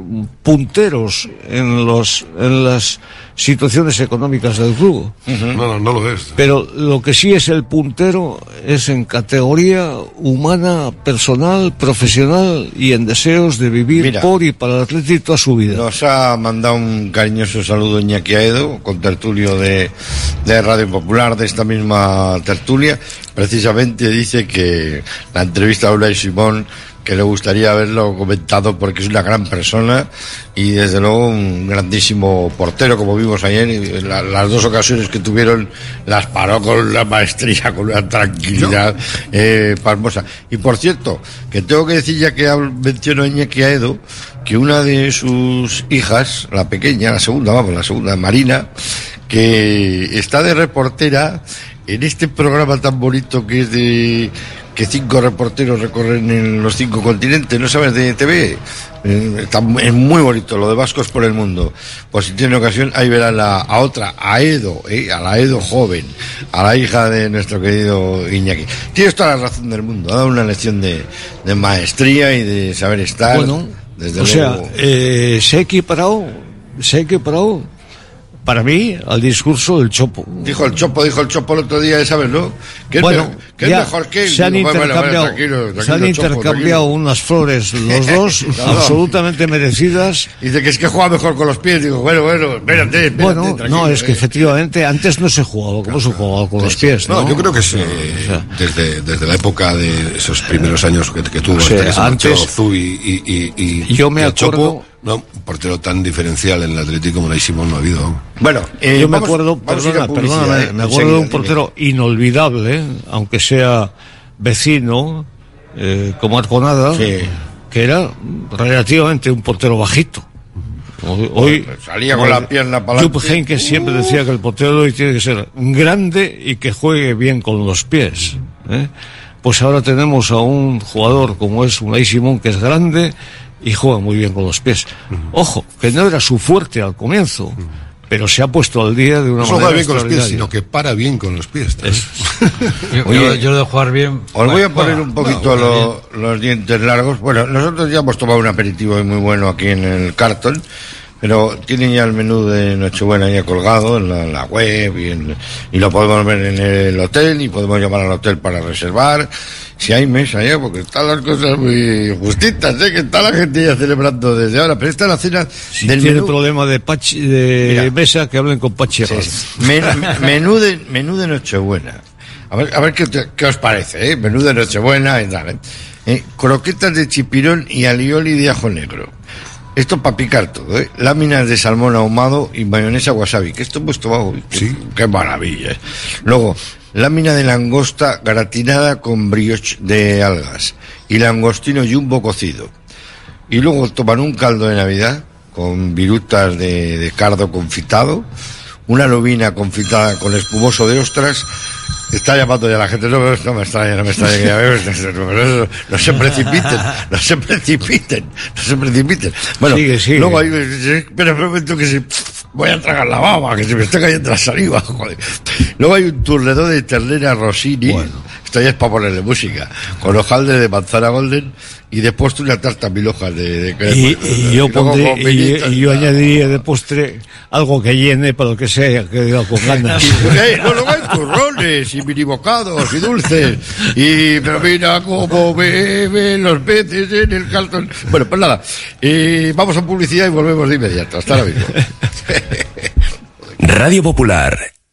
punteros en los, en las situaciones económicas del club. No, no, no lo es. Pero lo que sí es el puntero es en categoría humana, personal, profesional y en deseos de vivir Mira. por y para el Atleti toda su vida. Nos ha mandado un cariñoso saludo Iñaki Aedo, con tertulio de, de Radio Popular, de esta misma tertulia. Precisamente dice que la entrevista a Unai Simón, que le gustaría haberlo comentado porque es una gran persona y desde luego un grandísimo portero, como vimos ayer. y la- las dos ocasiones que tuvieron las paró con una maestría, con una tranquilidad eh, pasmosa. Y por cierto, que tengo que decir ya que menciono a Iñaki Aedo, que una de sus hijas, la pequeña, la segunda, vamos, la segunda, Marina, que está de reportera en este programa tan bonito que es de que cinco reporteros recorren en los cinco continentes, ¿no sabes? De TV. Eh, está es muy bonito lo de Vascos por el Mundo. Pues si tiene ocasión, ahí verán la, a otra, a Edo, ¿eh? a la Edo joven, a la hija de nuestro querido Iñaki. Tienes toda la razón del mundo, ha dado una lección de, de maestría y de saber estar. Bueno, desde o sea, luego. eh, se ha equiparado, se ha equiparado para mí al discurso del Chopo. Dijo el Chopo, dijo el Chopo el otro día, ¿sabes, no? Que es, Bueno, que es mejor que él. se han Digo, bueno, bueno, intercambiado, tranquilo, se han Chopo, intercambiado unas flores los [LAUGHS] dos, No, no. absolutamente merecidas. Dice que es que juega mejor con los pies. Digo, bueno, bueno, espérate, espérate. Bueno, no, es que eh. efectivamente antes no se jugaba como se jugaba con los pies. No, No, yo creo que sí, desde, desde la época de esos primeros años que, que tuvo O sea, hasta que se marchó antes- y, y, y, y- Yo me y el acuerdo- Chopo, no, un portero tan diferencial en el Atlético como Simón no ha habido. Bueno, eh, Yo me vamos- acuerdo, perdona, eh, me acuerdo de un dime. portero inolvidable, aunque sea vecino, eh, como Arconada, que era relativamente un portero bajito. Hoy, hoy- salía con la pierna para Jupp Heynckes siempre decía que el portero de hoy tiene que ser grande y que juegue bien con los pies. ¿eh? Pues ahora tenemos a un jugador como es Unai Simón que es grande y juega muy bien con los pies. Ojo, que no era su fuerte al comienzo, pero se ha puesto al día de una No manera juega bien con los pies, sino que para bien con los pies. [LAUGHS] Yo, Oye, yo- yo lo de jugar bien. Os voy a poner bueno, un poquito bueno, lo- los dientes largos. Bueno, nosotros ya hemos tomado un aperitivo muy bueno aquí en el cartón, pero tienen ya el menú de Nochebuena ya colgado en la, en la web y, en- y lo podemos ver en el hotel y podemos llamar al hotel para reservar. Si hay mesa ya, porque están las cosas muy justitas, ¿eh? que está la gente ya celebrando desde ahora. Pero esta es la cena Si del tiene menú. problema de, Pachi, de mesa, que hablen con Pachi Herranz. Men- menú, de, menú de Nochebuena. A ver, a ver qué, qué os parece, ¿eh? Menú de Nochebuena y tal, ¿eh? Eh, croquetas de chipirón y alioli de ajo negro. Esto para picar todo, ¿eh? Láminas de salmón ahumado y mayonesa wasabi. Que esto pues tomado. Sí. Qué maravilla. ¿eh? Luego, lámina de langosta gratinada con brioche de algas. Y langostino jumbo cocido. Y luego toman un caldo de Navidad con virutas de, de cardo confitado, una lobina confitada con espumoso de ostras. Está llamando ya la gente, no, no me extraña, no me extraña que ya veo, [LAUGHS] no, no, no, no se precipiten, no se precipiten, no se precipiten. Bueno, Sigue, sigue. luego hay, espera un momento que se, voy a tragar la baba, que se me está cayendo la saliva, [LAUGHS] joder. Luego hay un turledor de ternera Rossini, esto ya es para ponerle música, con hojaldre de manzana golden y de postre una tarta mil hojas de, de crema. Y, y yo pondré- y- y yo añadiría de postre algo que llene para lo que se haya quedado con ganas. [LAUGHS] Eh, no, luego hay turrones y mini bocados y dulces. Y, pero mira cómo beben los peces en el calzón. Bueno, pues nada, eh, vamos a publicidad y volvemos de inmediato. Hasta ahora mismo. [LAUGHS] Radio Popular,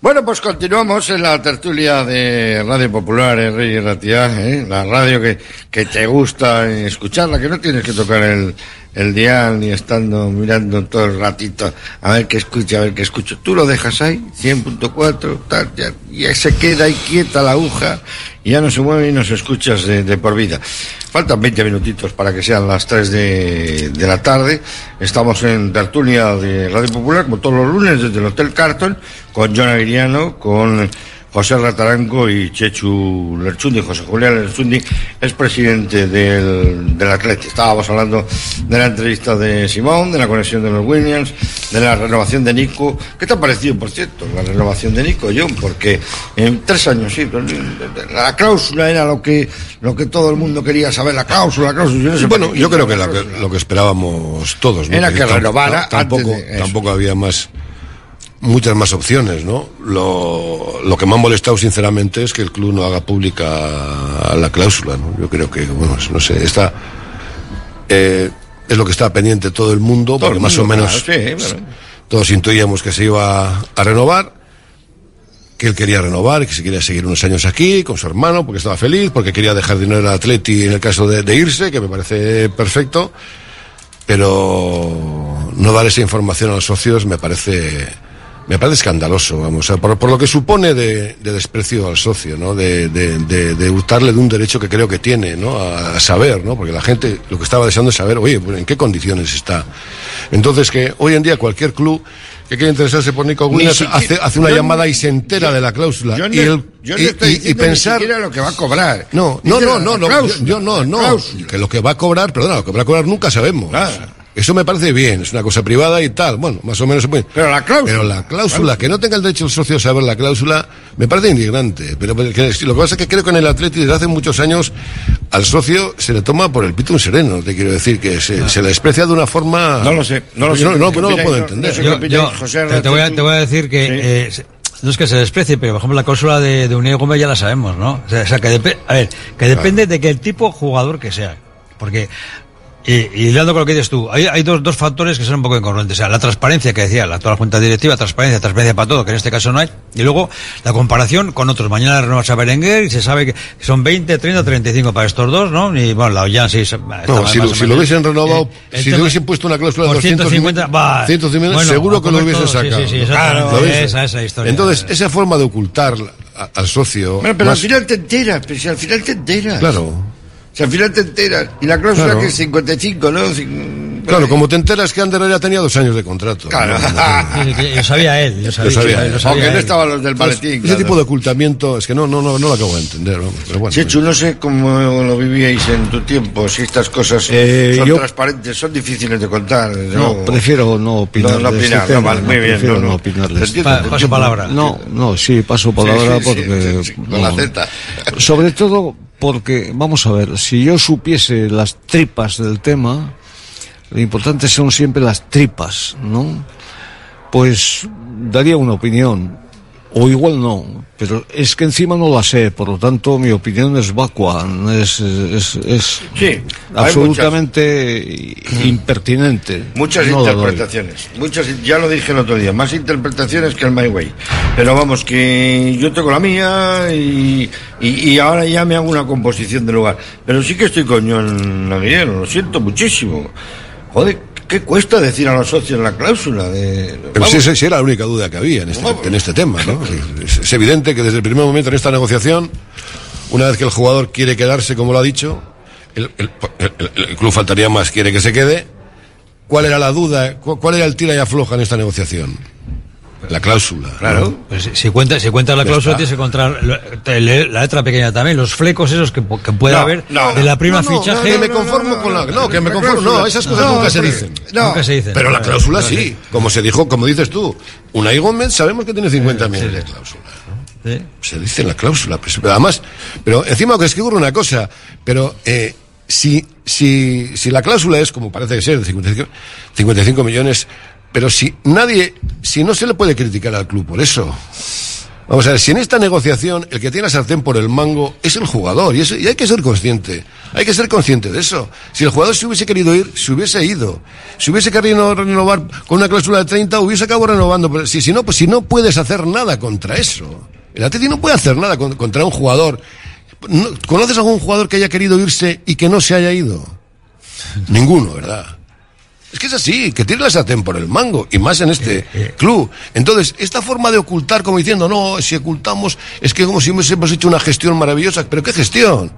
Bueno, pues continuamos en la tertulia de Radio Popular, en Rey y Ratia, ¿eh? la radio que, que te gusta escucharla, que no tienes que tocar el, el dial ni estando mirando todo el ratito a ver qué escucha, a ver qué escucho. Tú lo dejas ahí, 100.4, tal, ya, ya se queda ahí quieta la aguja ya no se mueve y nos escuchas de, por vida. Faltan 20 minutitos para que sean las 3 de, de la tarde. Estamos en tertulia de Radio Popular, como todos los lunes, desde el Hotel Carton, con John Aguiriano, con José Rataranco y Chechu Lerchundi. José Julián Lerchundi es presidente del, del Atleti. Estábamos hablando de la entrevista de Simón, de la conexión de los Williams, de la renovación de Nico. ¿Qué te ha parecido, por cierto, la renovación de Nico, John? Porque en tres años, sí, la cláusula era lo que, lo que todo el mundo quería saber, la cláusula, la cláusula. Yo no sé bueno, yo creo que la lo, que esperábamos todos, ¿no? Era que renovara tam- tampoco, antes de eso. tampoco había más muchas más opciones, ¿no? Lo, lo que me ha molestado sinceramente es que el club no haga pública la cláusula, ¿no? Yo creo que, bueno, no sé, está, eh, es lo que está pendiente todo el mundo, Todo porque el más o menos claro, sí, bueno. todos intuíamos que se iba a renovar, que él quería renovar, que se quería seguir unos años aquí con su hermano, porque estaba feliz, porque quería dejar dinero al Atleti en el caso de, de irse, que me parece perfecto, pero no dar esa información a los socios me parece me parece escandaloso, vamos, por, por lo que supone de, de desprecio al socio, ¿no? De, de, de, de hurtarle de un derecho que creo que tiene, ¿no? A, a saber, ¿no? Porque la gente lo que estaba deseando es saber, oye, pues, ¿en qué condiciones está? Entonces, que hoy en día cualquier club que quiera interesarse por Nico Ni Williams hace, hace una yo- llamada y se entera de la cláusula. Yo no, y, el- yo no y- estoy y- y diciendo pensar... ni lo que va a cobrar. No, no, no, no, no, cláusula, yo, no, no, que lo que va a cobrar, perdona, lo que va a cobrar nunca sabemos. Eso me parece bien, es una cosa privada y tal, bueno, más o menos se puede. Pero la cláusula. Pero la cláusula, que no tenga el derecho el socio a saber la cláusula, me parece indignante. Pero pero que- lo que pasa es que creo que en el Atleti desde hace muchos años al socio se le toma por el pito un sereno, te quiero decir, que se, se le desprecia de una forma... No lo sé, no lo sé. No, no, ¿Qué no lo puedo No- entender. no Yo- te, te voy a, Arrate, te voy a decir que eh, no es que se desprecie, pero por ejemplo la cláusula de, de Unión Gómez ya la sabemos, ¿no? O sea, o sea, que, depe- a ver, que depende de que el tipo jugador que sea. Porque, y, y dando con lo que dices tú, hay, hay dos, dos factores que son un poco incongruentes. O sea, la transparencia que decía la actual Junta Directiva, transparencia, transparencia para todo, que en este caso no hay. Y luego la comparación con otros. Mañana renuevas a Berenguer y se sabe que son 20, 30, 35 para estos dos, ¿no? Y bueno, la Ollán sí. No, si, lo, si hubiesen renovado, Eh, si le hubiesen puesto una cláusula de por 250, 150, va. 150, Bueno, seguro que lo hubiesen todo, sí, sacado. sí, sí. Lo hubiesen- Esa- esa historia. Entonces, esa forma de ocultar a- al socio. Bueno, pero más- al final te enteras, pero si al final te enteras. Claro. Si al final te enteras. Y la cláusula Claro. que es 55, ¿no? Cin- Claro, como te enteras que Ander ya tenía dos años de contrato. Claro. No, no, no. Yo sabía él, yo sabía, Lo sabía yo él. sabía Aunque no él. estaban los del maletín. Ese claro. tipo de ocultamiento es que no, no, no, no lo acabo de entender. pero bueno. Chechu, no sé cómo lo vivíais en tu tiempo, si estas cosas Eh, son yo- transparentes, son difíciles de contar. No, prefiero no opinar. No, no este opinar, no, tema, vale, muy bien, prefiero no, no. no opinar este entiendo. Paso palabra. No, no, sí, paso palabra sí, sí, porque. sí, sí, con la no. Z. Sobre todo porque, vamos a ver, si yo supiese las tripas del tema, lo importante son siempre las tripas, ¿no? Pues daría una opinión. O igual no, pero es que encima no la sé, por lo tanto mi opinión es vacua, es, es, es Sí, absolutamente impertinente. Muchas No la interpretaciones, muchas, ya lo dije el otro día, más interpretaciones que el My Way. Pero vamos, que yo tengo la mía y, y, y ahora ya me hago una composición de lugar. Pero sí que estoy con John Aguilero, lo siento muchísimo. Joder, ¿qué cuesta decir a los socios la cláusula? De, Pero vamos, si si era la única duda que había en este, en este tema, ¿no? Es, es evidente que desde el primer momento en esta negociación, una vez que el jugador quiere quedarse, como lo ha dicho, el, el- el- el club faltaría más, quiere que se quede. ¿Cuál era la duda? ¿Cu- ¿Cuál era el tira y afloja en esta negociación? La cláusula. Claro. Pues si, cuentas si cuentas la Ya cláusula está. tienes que encontrar la letra pequeña también, los flecos esos que, que puede No, haber no, de la prima No, no, fichaje. que me conformo con la. No, que me conformo. No, esas cosas No, nunca se dicen. no. Nunca se dicen. Pero la cláusula no, sí. Como se dijo, como dices tú. Unai Gómez sabemos que tiene 50 millones de cláusula. ¿no? Sí. Se dice en la cláusula. pues, pero además, pero encima que ocurre una cosa. Pero eh, si, si, si la cláusula es, como parece que ser, de 55, 55 millones, pero si nadie, si no se le puede criticar al club por eso. Vamos a ver, si en esta negociación el que tiene la sartén por el mango es el jugador, y, eso, y hay que ser consciente, hay que ser consciente de eso. Si el jugador se hubiese querido ir, se hubiese ido. Si hubiese querido renovar con una cláusula de 30, hubiese acabado renovando. Pero si, si, no, pues si no puedes hacer nada contra eso. El Atleti no puede hacer nada con- contra un jugador. No- ¿Conoces algún jugador que haya querido irse y que no se haya ido? Ninguno, ¿verdad? Es que es así, que tiene la sartén por el mango, y más en este club. Entonces, esta forma de ocultar, como diciendo, no, si ocultamos, es que como si hemos hecho una gestión maravillosa. ¿Pero qué gestión?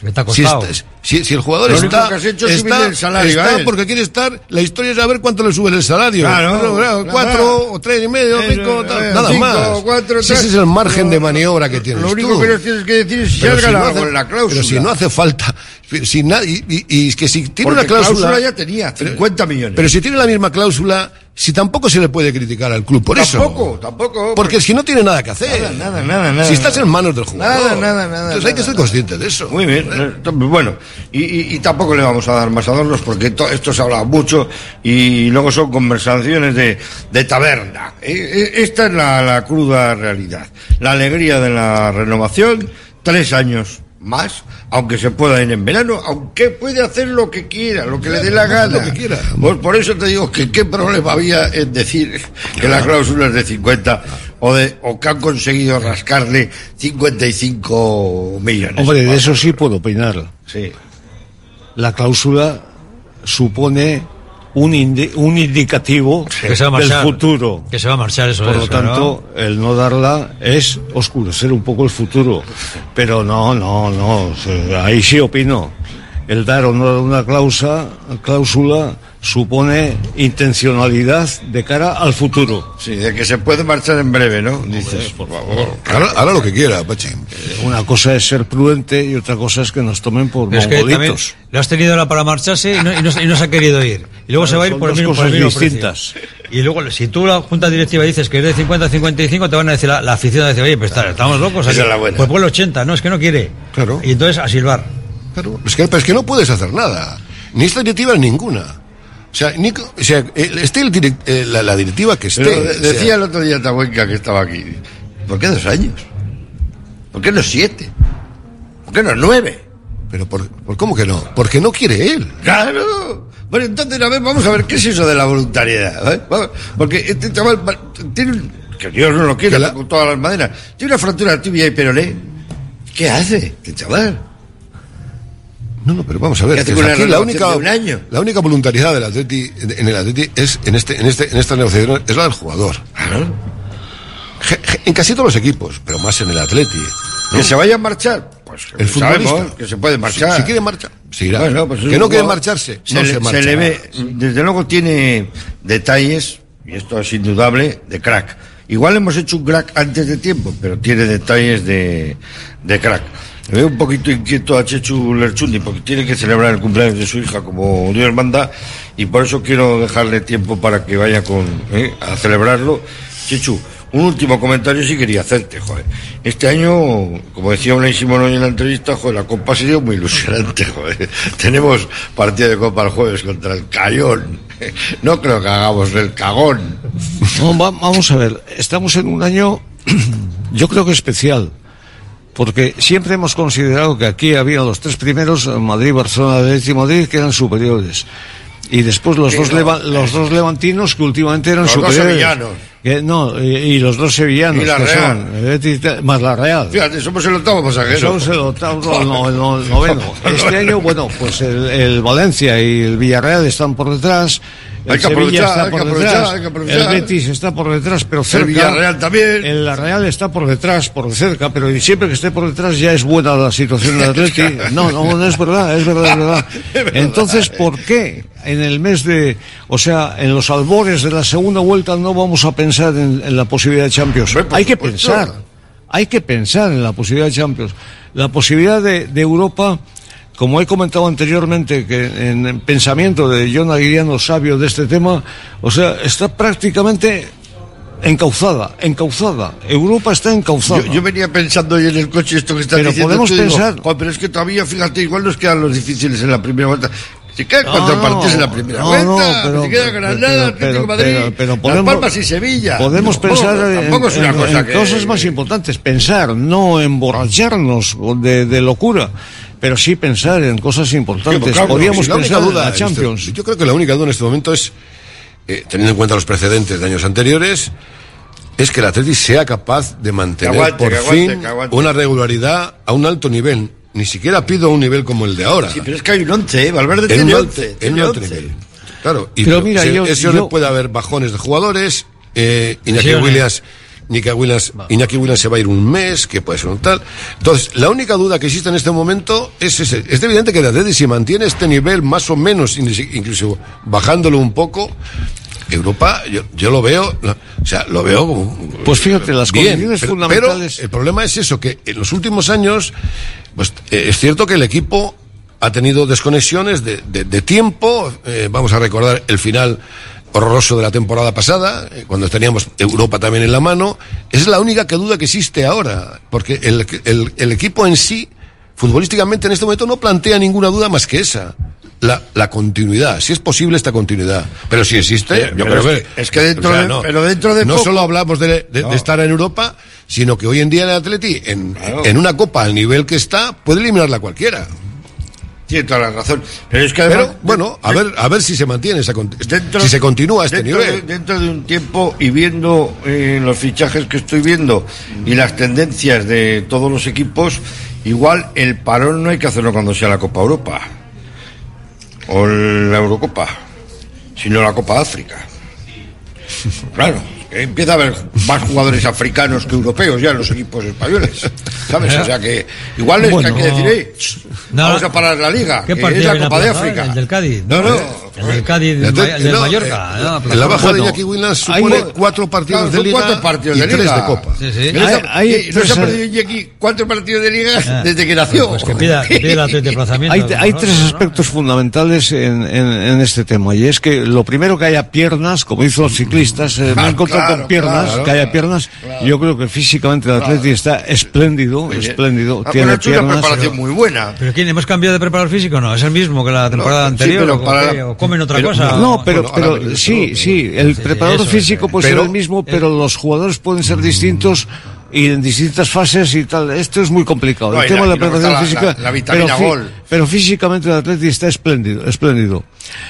¿Qué te ha Si, está- si- si el jugador Lo único está, que has hecho es está, el salario está porque quiere estar, la historia es saber cuánto le sube el salario. Claro, Claro, claro, cuatro, o tres y medio, Eh, cinco, eh, tal, nada cinco, más. cuatro, Si tres. ese es el margen de maniobra que tienes Lo único tú. que tienes que decir es si Pero has si no ganado hace- con la cláusula. Pero si no hace falta, si na- y, y- y es que si tiene Porque una cláusula, cláusula ya tenía, 50 millones. pero si tiene la misma cláusula, Si tampoco se le puede criticar al club por eso. Tampoco, tampoco. Porque si no tiene nada que hacer. Nada, nada, nada, nada. Si estás en manos del jugador. Nada, nada, nada. Entonces hay que ser consciente de eso. Muy bien. eh, Bueno, y, y- y tampoco le vamos a dar más adornos porque to- esto se habla mucho y luego son conversaciones de, de taberna. Eh, eh, Esta es la, la cruda realidad. La alegría de la renovación, tres años más, aunque se pueda ir en verano, aunque puede hacer lo que quiera, lo que le dé la gana. Lo que quiera. Pues por eso te digo que qué problema había en decir que la cláusula es de 50 o, de, o que han conseguido rascarle 55 millones. Hombre, de eso sí puedo opinar. Sí. La cláusula supone un, indi- un indicativo Que se va a del futuro. Que se va a marchar, eso Por lo tanto, el no darla es oscurecer un poco el futuro. Pero no, no, no. Ahí sí opino. El dar o no dar una cláusula, cláusula supone intencionalidad de cara al futuro. Sí, de que se puede marchar en breve, ¿no? Dices, por favor. Ahora, ahora lo que quiera, Pachi. Una cosa es ser prudente y otra cosa es que nos tomen por es mongolitos. lo has tenido ahora para marcharse y no, y no- y no se ha querido ir. Y luego Claro, se va a ir por el por el cosas distintas. Y luego, si tú la junta directiva dices que es de 50 a 55, te van a decir la, la afición, a decir, oye, pues está- estamos locos. Esa aquí. es la buena. Pues ponle 80, no, es que no quiere. Claro. Y entonces a silbar. Claro. Es que, pero es que no puedes hacer nada. Ni esta directiva ni ninguna. O sea, ni, o sea esté el direct- eh, la, la directiva que esté. Pero de- o sea, decía el otro día Tabuenca que estaba aquí. ¿Por qué dos años? ¿Por qué no siete? ¿Por qué no nueve? Pero por, por cómo que no? Porque no quiere él. ¡Claro! Bueno, entonces, a ver, vamos a ver qué es eso de la voluntariedad. ¿eh? Porque este chaval va- tiene que Dios no lo quiera, con todas las maderas. Tiene una fractura tibia y peroné. ¿Qué hace este chaval? No, no, pero vamos a ver. Aquí la única, un año. la única voluntariedad del Atleti, en el Atleti es, en este, en este, en esta negociación, es la del jugador. Je- je- En casi todos los equipos, pero más en el Atleti. ¿no? ¿Que se vaya a marchar? Pues El sabemos futbolista. que se puede marchar. Si, si quiere marchar, se irá. Bueno, pues es que no quiere marcharse, se, no le, se, se marcha. le ve, desde luego tiene detalles, y esto es indudable, de crack. Igual hemos hecho un crack antes de tiempo, pero tiene detalles de, de crack. Le veo un poquito inquieto a Chechu Lerchundi porque tiene que celebrar el cumpleaños de su hija como Dios manda y por eso quiero dejarle tiempo para que vaya con, ¿eh? a celebrarlo. Chechu, un último comentario sí quería hacerte, joder. Este año, como decía Unai Simón hoy en la entrevista, joder, la Copa ha sido muy ilusionante, joder. [LAUGHS] Tenemos partido de Copa el jueves contra el Cayón. [LAUGHS] No creo que hagamos el cagón. Vamos a ver, estamos en un año, [CLEARS THROAT] yo creo que especial, porque siempre hemos considerado que aquí había los tres primeros, Madrid, Barcelona, Atlético y Madrid, que eran superiores. Y después los, Sí, dos, no. leva- los dos levantinos que últimamente eran Los superiores. Que- no, y, y los dos sevillanos, Y la que Real. son el Betis, más la Real. Fíjate, somos el octavo pasajero. Somos el octavo, no, el no- el noveno. Este año, bueno, pues el, el Valencia y el Villarreal están por detrás. El Hay que Sevilla aprovechar, está hay que por aprovechar, detrás. hay que aprovechar. El Betis está por detrás, pero El cerca. Villarreal también. El la Real está por detrás, por cerca, pero siempre que esté por detrás ya es buena la situación del Atleti. [LAUGHS] No, no, no es verdad, es verdad, [LAUGHS] es verdad. Entonces, ¿por qué en el mes de, o sea, en los albores de la segunda vuelta no vamos a pensar en, en la posibilidad de Champions? Hay que pensar, hay que pensar en la posibilidad de Champions. La posibilidad de, de Europa, como he comentado anteriormente, que en el pensamiento de John Aguiriano, sabio de este tema, o sea, está prácticamente encauzada, encauzada. Europa está encauzada. Yo, yo venía pensando hoy en el coche esto que Pero diciendo. podemos tú, y digo, pensar- "Jo, pero es que todavía, fíjate, igual nos quedan los difíciles en la primera vuelta. Si quedan No, cuatro partidos en la primera no, vuelta, no, pero- si queda Granada, Atlético Madrid, pero- pero Las podemos- Palmas y Sevilla. Podemos pensar en, tampoco es una en- cosa en que... cosas más importantes, pensar, no emborracharnos de, de locura, pero sí pensar en cosas importantes. Claro, Podríamos la pensar en duda la en Champions. este- yo creo que la única duda en este momento es, eh, teniendo en cuenta los precedentes de años anteriores, es que el Atleti sea capaz de mantener aguante, por aguante, fin aguante. una regularidad a un alto nivel. Ni siquiera pido un nivel como el de ahora. Sí, pero es que hay un once, ¿eh? Valverde En tiene un once. alto- en tiene un nivel. Claro, y Pero pero mira, ese- yo- puede haber bajones de jugadores, eh, Iñaki. Williams, Iñaki Williams, Iñaki Williams se va a ir un mes, que puede ser un tal. Entonces, la única duda que existe en este momento es ese. Es evidente que el Atleti si mantiene este nivel más o menos, incluso bajándolo un poco, Europa, yo, yo lo veo, no, o sea, lo veo como... Pues fíjate, las bien, condiciones pero- fundamentales- pero el problema es eso, que en los últimos años, pues eh, es cierto que el equipo ha tenido desconexiones de, de- de tiempo. eh, vamos a recordar el final horroroso de la temporada pasada, eh, cuando teníamos Europa también en la mano, es la única que duda que existe ahora, porque el, el, el equipo en sí, futbolísticamente en este momento no plantea ninguna duda más que esa. La, la continuidad, si es posible esta continuidad. Pero si existe, Pero- yo pero creo es que. que- es que dentro o sea, de- no, pero dentro de No poco- solo hablamos de, de- de estar en Europa, sino que hoy en día el Atleti, en, en una copa al nivel que está, puede eliminarla cualquiera. Tiene toda la razón. Pero es que además. Pero, bueno, a ver, a ver si se mantiene esa, Dentro- si se continúa a este dentro nivel. De, dentro de un tiempo y viendo eh, los fichajes que estoy viendo y las tendencias de todos los equipos, igual el parón no hay que hacerlo cuando sea la Copa Europa o la Eurocopa, sino la Copa África. [LAUGHS] Claro, empieza a haber más jugadores africanos que europeos ya en los equipos españoles. ¿Sabes? O sea que igual es Bueno. que hay que decir, "Eh, No, vamos a parar la liga, ¿Qué que partido es la Copa de? África. El del Cádiz. No, no. El del Cádiz, el, del no, Mallorca. eh, ¿no? en la baja de Bueno, Iñaki Williams hay supone mo- cuatro partidos Claro, de liga cuatro partidos y de tres liga. de copa. Sí, sí. ¿No se ha- Hay- hay y no se ha tres- perdido Iñaki cuatro partidos de liga Ah. desde que nació. Pues que pida, que pida el. [LAUGHS] Hay, hay tres ¿no? aspectos fundamentales en, en- en este tema y es que lo primero que haya piernas, como dicen los ciclistas, eh, me Ah, encontrado claro, con piernas, claro, que haya claro, piernas. Yo creo que físicamente el Atleti está espléndido, espléndido, Ah, tiene hecho una piernas. preparación muy buena. ¿Pero quién? ¿Hemos cambiado de preparador físico? No, es el mismo que la temporada sí, anterior. pero o, para ¿O comen otra Pero- cosa. no, pero, Bueno, pero sí, ¿no? sí, el Sí, preparador eso, físico puede pero- ser el mismo, pero los jugadores pueden ser distintos y en distintas fases y tal. Esto es muy complicado. No, el tema la- de la preparación la- física. la- la vitamina pero, gol. Pero físicamente el Atleti está espléndido, espléndido.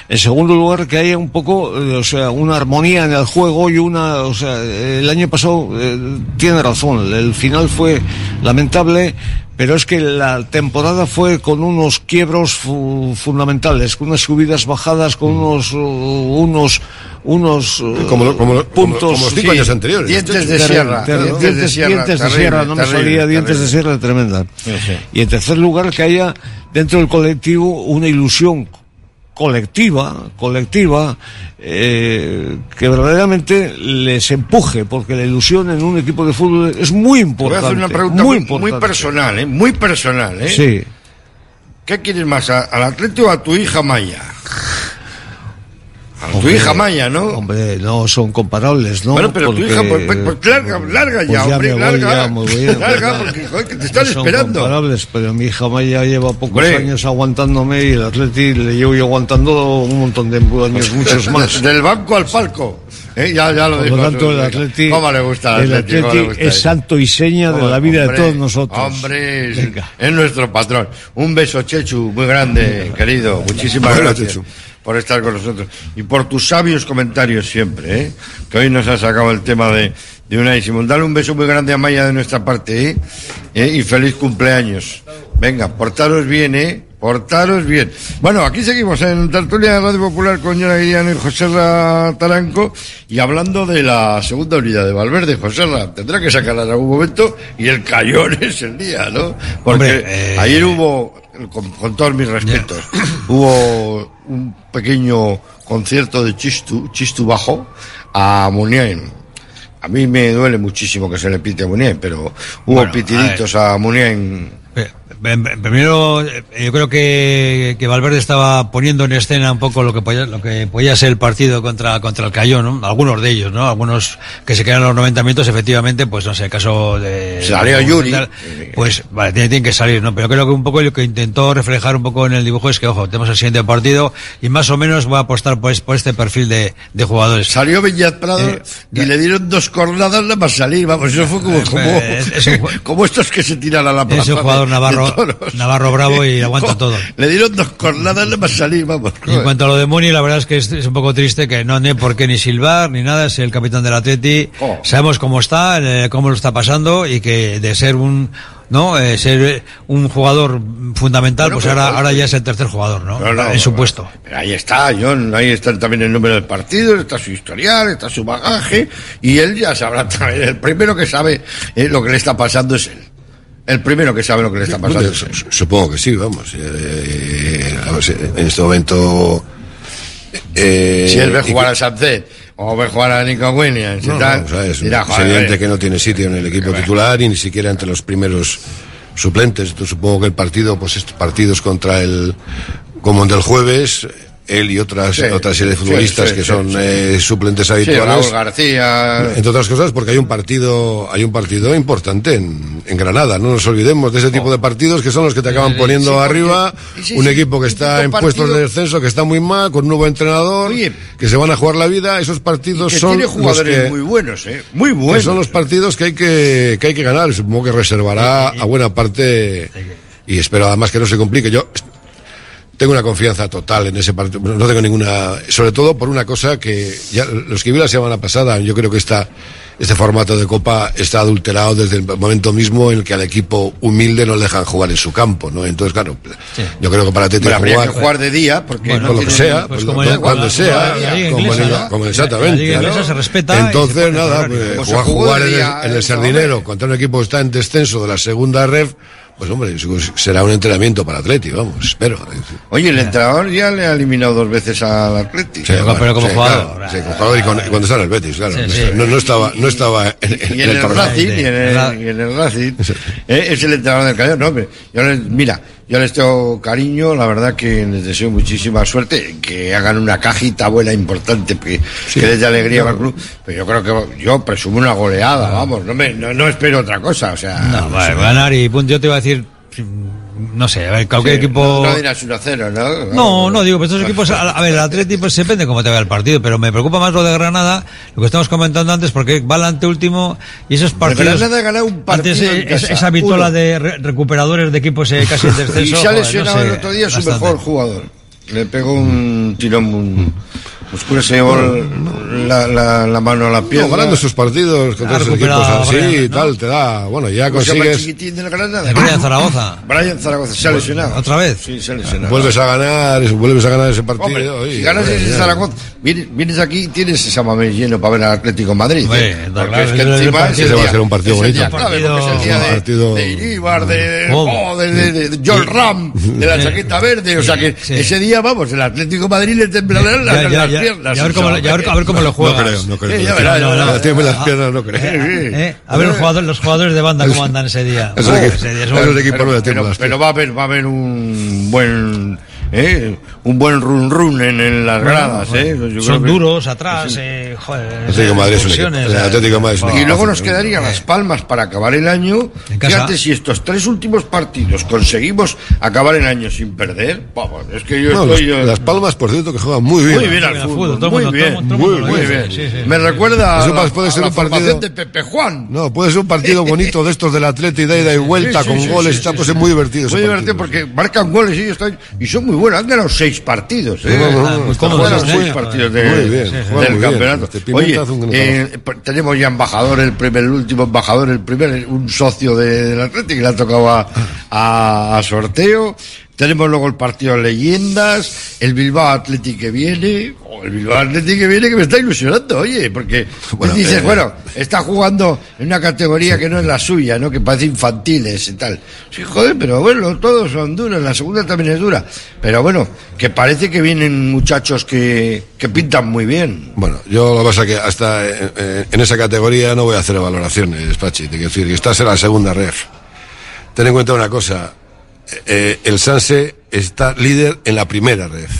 En segundo lugar, que haya un poco, eh, o sea, una armonía en el juego y una, o sea, el año pasado eh, tiene razón, el final fue lamentable, pero es que la temporada fue con unos quiebros fu- fundamentales, con unas subidas, bajadas, con unos, uh, unos, unos uh, Como, lo- como, lo- como- puntos. como los cinco sí, años anteriores. Dientes de sierra. dientes dientes, de sierra. dientes de terrible, sierra, no me terrible, salía dientes de terrible. sierra tremenda. Sí, sí. Y en tercer lugar, que haya dentro del colectivo una ilusión colectiva, colectiva, eh, que verdaderamente les empuje, porque la ilusión en un equipo de fútbol es muy Te voy a importante. hacer una pregunta muy, muy, muy importante. personal, ¿eh? Muy personal, ¿eh? Sí. ¿Qué quieres más, al Atleti o a tu hija Maya? A tu Hombre, hija Maya, ¿no? Hombre, no son comparables, ¿no? bueno, pero tu hija, pues, pues, pues larga, larga Pues ya, ya hombre, me voy, larga. ya me voy, [LAUGHS] larga, porque joder, que te están No son esperando. comparables, pero mi hija Maya lleva pocos Hombre. años aguantándome y el Atleti le llevo yo aguantando un montón de años, [LAUGHS] muchos más. Del banco al palco. ¿eh? Ya, ya lo Por lo tanto, el. Atleti, ¿Cómo le gusta el Atleti? ¿Cómo le Atleti gusta es santo y seña de la vida Hombre, de todos nosotros. Hombre, es, Venga. es nuestro patrón. Un beso, Chechu, muy grande, querido. Muchísimas gracias Chechu. Por estar con nosotros. Y por tus sabios comentarios siempre, ¿eh? Que hoy nos ha sacado el tema de, de Unai Simón. Dale un beso muy grande a Maya de nuestra parte, ¿eh? ¿Eh? Y feliz cumpleaños. Venga, portaros bien, ¿eh? Portaros bien. Bueno, aquí seguimos en Tertulia de Radio Popular con Yona Guiriano y José Ra Taranco y hablando de la segunda unidad de Valverde. José Ra tendrá que sacarla en algún momento y el cayón [LAUGHS] es el día, ¿no? Porque Hombre, eh, ayer hubo, con, con todos mis respetos, hubo [CLEARS THROAT] un pequeño concierto de Chistu, Chistu Bajo a Muniain. A mí me duele muchísimo que se le pite a Muniain, pero hubo Bueno, pitiditos a. Pe- pe- Primero, eh, yo creo que, que Valverde estaba poniendo en escena un poco lo que podía, lo que podía ser el partido contra, contra el Cayón, ¿no? Algunos de ellos, ¿no? Algunos que se quedan los 90 minutos, efectivamente, pues no sé, el caso de... Salió Yuri. tal, Pues, vale, tienen, tienen que salir, ¿no? Pero creo que un poco lo que intentó reflejar un poco en el dibujo es que, ojo, tenemos el siguiente partido y más o menos voy a apostar por, es- por este perfil de, de jugadores. Salió Villat Prado Eh, y le dieron dos cornadas nada más salir, vamos, eso fue como, como, Eh, es- es un ju- [LAUGHS] como estos que se tiran a la plaza. Es un jugador navarro, toros. navarro bravo y [LAUGHS] aguanta todo. Le dieron dos cornadas nada más salir, vamos. Y en cuanto a lo de Muni, la verdad es que es, es un poco triste que no tiene por qué ni silbar ni nada, es el capitán del Atleti. Oh. Sabemos cómo está, eh, cómo lo está pasando y que de ser un no eh, ser eh, un jugador fundamental, Bueno, pues ahora, ahora ya es el tercer jugador, ¿no? No, no, en su puesto. Pero ahí está, John, ahí está también el número del partido, está su historial, está su bagaje, y él ya sabrá también, el primero que sabe eh, lo que le está pasando es él. El primero que sabe lo que le está pasando supongo que sí, vamos. Eh, vamos, eh, en este momento. eh, si él ve jugar a Sánchez o ve jugar a Nico Williams No, tal, no, o sea, es, dirá, es "Joder, evidente eh". que no tiene sitio en el equipo titular y ni siquiera entre los primeros suplentes. Entonces, supongo que el partido, pues estos partidos contra el, como el del jueves, él y otras, Sí, otra serie de futbolistas sí, que son eh, suplentes habituales. Raúl García. Entre otras cosas, porque hay un partido, hay un partido importante en, en Granada. No nos olvidemos de ese tipo de partidos que son los que te acaban poniendo arriba. un equipo que está en puestos de descenso, que está muy mal, con un nuevo entrenador, que se van a jugar la vida. Esos partidos que son tiene los jugadores que, muy buenos, ¿eh? Muy que buenos. son los partidos que hay que, que hay que ganar. Supongo que reservará a buena parte y espero además que no se complique. Yo tengo una confianza total en ese partido. No tengo ninguna, sobre todo por una cosa que ya lo escribí la semana pasada. Yo creo que esta, este formato de Copa está adulterado desde el momento mismo en el que al equipo humilde no le dejan jugar en su campo, ¿no? Entonces, claro, yo creo que para habría jugar, que jugar de día, porque Bueno, no con lo que sea, pues pues, como cuando, sea, la como, inglesa, ¿no? exactamente. claro. se respeta Entonces, se nada, pues, jugar, jugar en, el, en el Sardinero contra un equipo que está en descenso de la segunda red, pues hombre, será un entrenamiento para Atleti, vamos, espero. Oye, el entrenador ya le ha eliminado dos veces al Atlético. Sí, bueno, sí, claro, sí, como jugador y, con- y cuando está en el Betis, claro. Sí, sí. No, no estaba, no estaba en, en- y en en el torneo. Racing, y en el, y en el Racing, eh, es el entrenador del Cañón. No, hombre, yo mira, yo les tengo cariño, la verdad que les deseo muchísima suerte, que hagan una cajita buena importante, que, que les dé alegría al club. Pero yo creo que yo presumo una goleada, vamos, no, me, no, no espero otra cosa, o sea. No, vale, ganar y punto. Yo te iba a decir, no sé, a ver, cualquier Sí, equipo. No, no dirás 1-0, ¿no? No, no, digo, pues estos equipos, a, a ver, el Atleti pues depende cómo te vea el partido, pero me preocupa más lo de Granada, lo que estamos comentando antes, porque va al anteúltimo y esos partidos... Granada ha ganado un partido Antes, en es- casa, esa vitola uno. de re- recuperadores de equipos eh, casi en [LAUGHS] descenso... Y se ha no lesionado sé, el otro día su bastante. mejor jugador. Le pegó un tirón un, muscular, se llevó el- la, la, la mano a la pierna. No, ganando sus partidos contra Ha esos equipos así y tal, te da, bueno, ya ¿Cómo se llama el consigues, chiquitín de la Granada? Brian Zaragoza. Brian Zaragoza, se ha lesionado. ¿Otra vez? Sí, se ha lesionado. vuelves a ganar, vuelves a ganar ese partido. Hombre, y, si ganas hombre, ese ya. Zaragoza, vienes, vienes aquí y tienes ese mamés lleno para ver al Atlético de Madrid. Hombre, ¿eh? Porque claro, es que encima Ese va a ser un partido bonito. porque es el día Un de, partido- de Iríbar, de, oh, de, de- de John Ram, de la chaqueta verde. O sea que ese día, vamos, el Atlético de Madrid le temblarán las, Piernas. Y a ver cómo, o sea, y a ver, a ver cómo lo No juegas. creo, no creo. Ya verás, No. Tiene las piernas, no creo. Eh, A ver los jugadores, los jugadores de banda cómo andan ese día. Esos equipos- no pero, va a haber va a haber un buen eh, un buen run run en, en las Bueno, gradas eh. Yo creo son que- duros atrás, eh, joder, Atlético de Madrid es un equipo- expulsiones, el eh, Atlético de Madrid es un y luego nos fácil, quedaría Las Palmas para acabar el año. Fíjate si estos tres últimos partidos conseguimos acabar el año sin perder. Vamos, es que yo No, los- estoy yo- las Palmas, por cierto, que juegan muy bien. muy bien al fútbol, muy bien, muy bien. Me recuerda a Eso la, puede a ser la un partido- de Pepe Juan. No, puede ser un partido [LAUGHS] bonito de estos del Atleti, de ida y vuelta, Sí, sí, con sí, goles, sí, está sí, pues sí. es muy divertido. Muy divertido porque marcan goles y, ellos están- y son muy buenos. Han ganado seis partidos. ¿eh? Jugado cómodos, seis partidos de- muy bien, juegan del muy campeonato. Este Oye, eh, p- tenemos ya embajador, el primer, el último embajador, el primer, un socio de- del Atlético que le ha tocado a, a- a sorteo. Tenemos luego el partido de leyendas, el Bilbao Atlético que viene, o el Bilbao Atlético que viene que me está ilusionando, oye, porque Bueno, dices, eh, bueno, está jugando en una categoría que no es la suya, ¿no? Que parece infantiles y tal. Sí, joder, pero bueno, todos son duros, la segunda también es dura. Pero bueno, que parece que vienen muchachos que, que pintan muy bien. Bueno, yo lo que pasa es que hasta eh, en esa categoría no voy a hacer valoraciones, Pachi. Te quiero decir que estás en la segunda ref. Ten en cuenta una cosa. Eh, el Sanse está líder en la primera ref.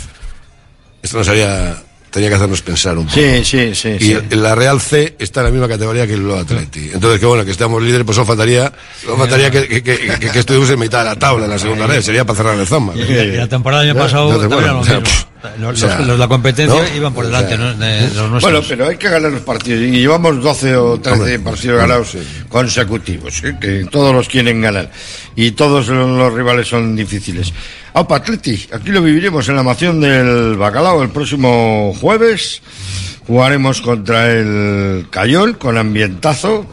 Esto nos haría, tenía que hacernos pensar un poco. Sí, sí, sí. Y la Real C está en la misma categoría que el Bilbao Atleti. Entonces, que bueno, que estamos líderes, pues solo faltaría, solo faltaría que, que, que, que- que estuviéramos en mitad de la tabla en la segunda red. Sería para cerrar el zamba. Y, y la temporada del año Ya, pasado bueno, Los, o sea, los- los de la competencia ¿no? iban por O delante, sea, ¿no? Los. Bueno, pero hay que ganar los partidos. Y llevamos 12 o 13 Hombre, partidos ganados consecutivos, ¿eh? que todos los quieren ganar. Y todos los, rivales son difíciles. Aupa Atleti, aquí lo viviremos en la mación del Bacalao el próximo jueves. Jugaremos contra el Cayol con ambientazo.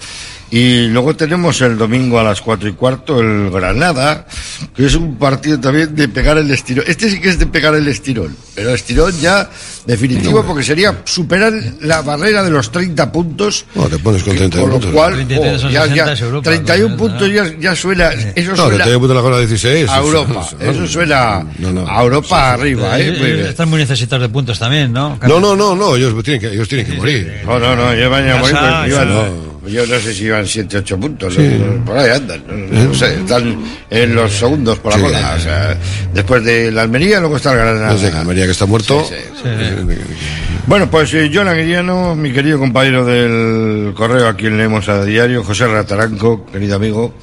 Y luego tenemos el domingo a las cuatro y cuarto el Granada, que es un partido también de pegar el estirón. Este sí que es de pegar el estirón, pero estirón ya definitivo porque sería superar la barrera de los 30 puntos. No, te pones con 30 Con lo puntos. cual, 33 oh, ya, 60 ya, es Europa, 31 ¿no? puntos ya, ya suena, eso No, suena 31 puntos la jornada 16. a Europa, eso suena No, no. a Europa arriba, Eh. Muy bien. Están muy necesitados de puntos también, ¿no? No, no, no, no, ellos tienen que, ellos tienen que morir. No, no, no, llevan Casa, morir, pues, ya. Yo no sé si iban 7, 8 puntos, Sí. ¿no? por ahí andan, no, no sé, están en los segundos por la Sí. cola, o sea, después de la Almería, luego está el Granada. Sé, Almería que está muerto. Sí, sí. Bueno, pues eh, John Aguiriano, mi querido compañero del correo a quien leemos a diario, José Rataranco, querido amigo,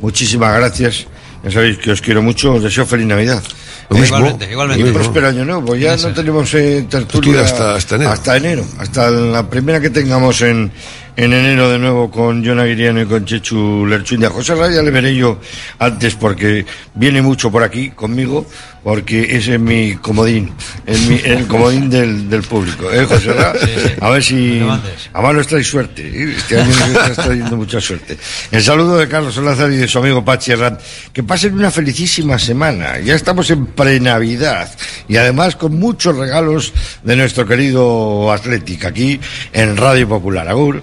muchísimas gracias. Ya sabéis que os quiero mucho, os deseo feliz Navidad. Lo mismo. Igualmente, igualmente. Y un próspero año nuevo. Ya Eso. no tenemos eh, tertulia Tertulia hasta- hasta enero. Hasta enero. Hasta la primera que tengamos en, en enero de nuevo con John Aguiriano y con Chechu Lerchundi. A José Raya le veré yo antes porque viene mucho por aquí conmigo, porque ese es mi comodín, es mi- el comodín del, del público. ¿Eh, José Ra? A ver si... Además nos trae suerte. ¿eh? Este año nos está trayendo mucha suerte. El saludo de Carlos Solázar y de su amigo Pachi Herrán. Que pasen una felicísima semana. Ya estamos en pre-Navidad. Y además con muchos regalos de nuestro querido Athletic aquí en Radio Popular. Agur.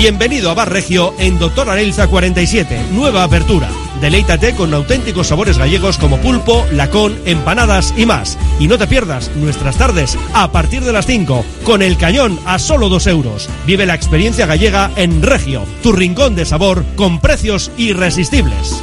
Bienvenido a Bar Regio en Doctor Arelza 47, nueva apertura. Deleítate con auténticos sabores gallegos como pulpo, lacón, empanadas y más. Y no te pierdas nuestras tardes a partir de las 5, con el cañón a solo 2 euros. Vive la experiencia gallega en Regio, tu rincón de sabor con precios irresistibles.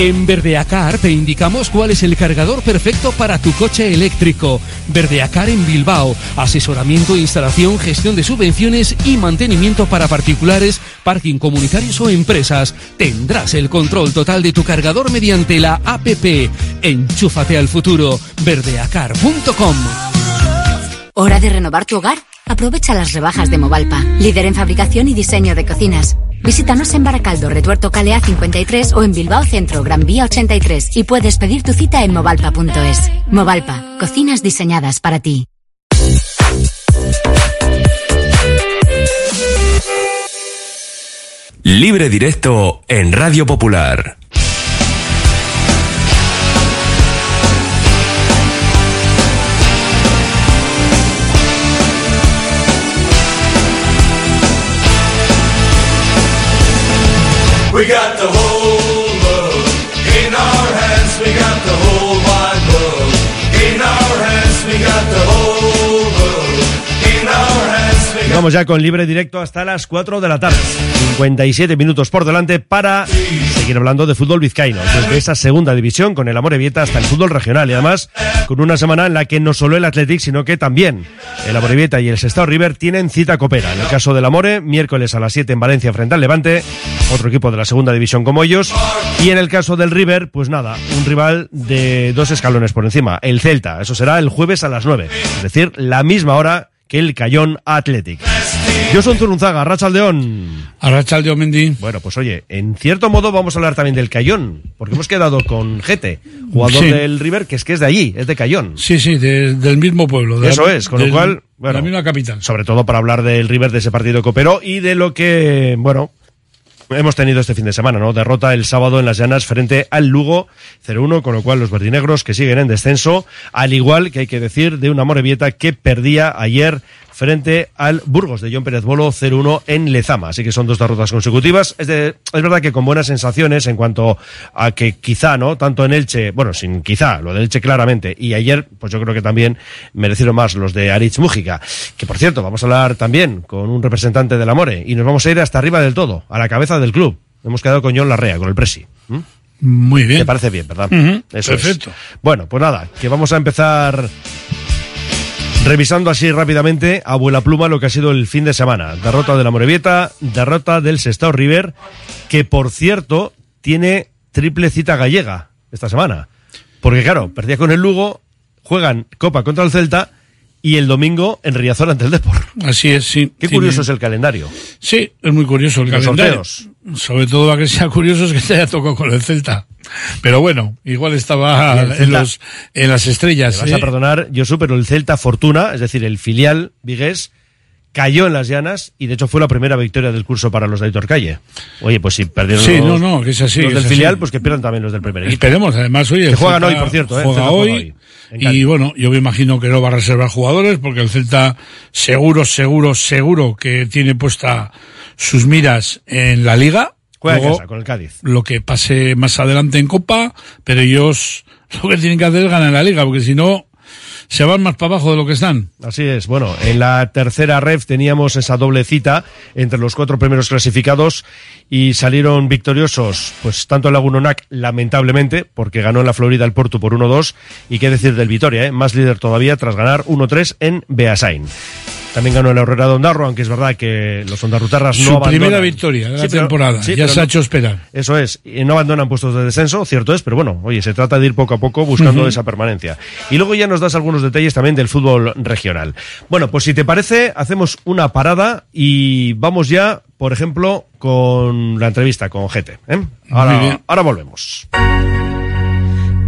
En Verdeacar te indicamos cuál es el cargador perfecto para tu coche eléctrico. Verdeacar en Bilbao. Asesoramiento, instalación, gestión de subvenciones y mantenimiento para particulares, parking comunitarios o empresas. Tendrás el control total de tu cargador mediante la APP. Enchúfate al futuro. Verdeacar.com. ¿Hora de renovar tu hogar? Aprovecha las rebajas de Movalpa, líder en fabricación y diseño de cocinas. Visítanos en Baracaldo, Retuerto Calea 53 o en Bilbao Centro, Gran Vía 83 y puedes pedir tu cita en movalpa.es. Movalpa, cocinas diseñadas para ti. Libre directo en Radio Popular. Vamos ya con libre directo hasta las 4 de la tarde. 57 minutos por delante para seguir hablando de fútbol vizcaíno. Desde esa segunda división con el Amorebieta hasta el fútbol regional y además con una semana en la que no solo el Athletic sino que también el Amorebieta y el Sestao River tienen cita copera. En el caso del Amore, miércoles a las 7 en Valencia frente al Levante, otro equipo de la segunda división como ellos. Y en el caso del River, pues nada, un rival de dos escalones por encima, el Celta. Eso será el jueves a las 9, es decir, la misma hora que el Cayón Athletic. Yo soy Zurunzaga, Rachaldeón. Arrachaldeón, Mendy. Bueno, pues oye, en cierto modo vamos a hablar también del Cayón, porque hemos quedado con Gete, jugador Sí. del River, que es que es de allí, es de Cayón. Sí, sí, de- del mismo pueblo. de Eso la- es, con lo cual, bueno, la misma capital. sobre todo para hablar del River de ese partido copero y de lo que, bueno, hemos tenido este fin de semana, ¿no? Derrota el sábado en las llanas frente al Lugo 0-1, con lo cual los verdinegros que siguen en descenso, al igual que hay que decir de una Morevieta que perdía ayer frente al Burgos de John Pérez Bolo 0-1 en Lezama. Así que son dos derrotas consecutivas. Es, de- es verdad que con buenas sensaciones en cuanto a que quizá, ¿no? Tanto en Elche, bueno, sin quizá, lo de Elche claramente, y ayer, pues yo creo que también merecieron más los de Aritz Mújica. Que por cierto, vamos a hablar también con un representante del Amore y nos vamos a ir hasta arriba del todo, a la cabeza del club. Hemos quedado con John Larrea, con el Presi. ¿Mm? Muy bien. ¿Te parece bien, verdad? Ujú, Eso es. perfecto. Bueno, pues nada, que vamos a empezar revisando así rápidamente a vuela pluma lo que ha sido el fin de semana. Derrota de la Morevieta, derrota del Sestao River, que por cierto tiene triple cita gallega esta semana. Porque claro, perdía con el Lugo, juegan Copa contra el Celta y el domingo en Riazor ante el Depor. Así es, sí. Qué Tiene- curioso es el calendario. Sí, es muy curioso el Los calendario. sorteos. Sobre todo a que sea curioso es que te haya tocado con el Celta. Pero bueno, igual estaba en, los, en las estrellas. Vas ¿eh? a perdonar, Josu, pero el Celta Fortuna, es decir, el filial vigués, cayó en las llanas y de hecho fue la primera victoria del curso para los de Aitor Calle. Oye, pues si perdieron Sí, los, no, no, que es así, los es del así. filial, pues que pierdan también los del primer equipo. Esperemos, además, hoy Que juegan Celta hoy, por cierto, ¿eh? Juega juega hoy. hoy, y bueno, yo me imagino que no va a reservar jugadores porque el Celta seguro, seguro, seguro que tiene puesta sus miras en la liga. Juega Luego, casa con el Cádiz. lo que pase más adelante en Copa, pero ellos lo que tienen que hacer es ganar la liga, porque si no, se van más para abajo de lo que están. Así es. Bueno, en la tercera ref teníamos esa doble cita entre los cuatro primeros clasificados y salieron victoriosos, pues tanto el Lagunonac, lamentablemente, porque ganó en la Florida el Porto por 1-2, y qué decir del Vitoria, ¿eh? más líder todavía tras ganar 1-3 en Beasain. También ganó el Herrera de Ondarro, aunque es verdad que los ondarrutarras no Su abandonan. primera victoria de la Sí, pero- temporada. sí, ya se ha hecho esperar. Eso es, y no abandonan puestos de descenso, cierto es, pero bueno, oye, se trata de ir poco a poco buscando esa permanencia. Y luego ya nos das algunos detalles también del fútbol regional. Bueno, pues si te parece, hacemos una parada y vamos ya, por ejemplo, con la entrevista con Gete. ¿eh? Ahora, ahora volvemos.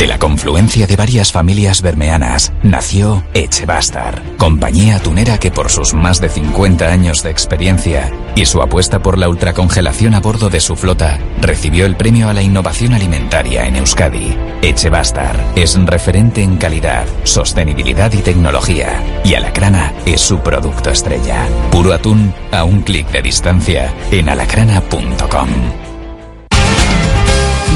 De la confluencia de varias familias bermeanas nació Echebastar, compañía tunera que por sus más de 50 años de experiencia y su apuesta por la ultracongelación a bordo de su flota recibió el premio a la innovación alimentaria en Euskadi. Echebastar es referente en calidad, sostenibilidad y tecnología y Alacrana es su producto estrella. Puro atún a un clic de distancia en alacrana.com.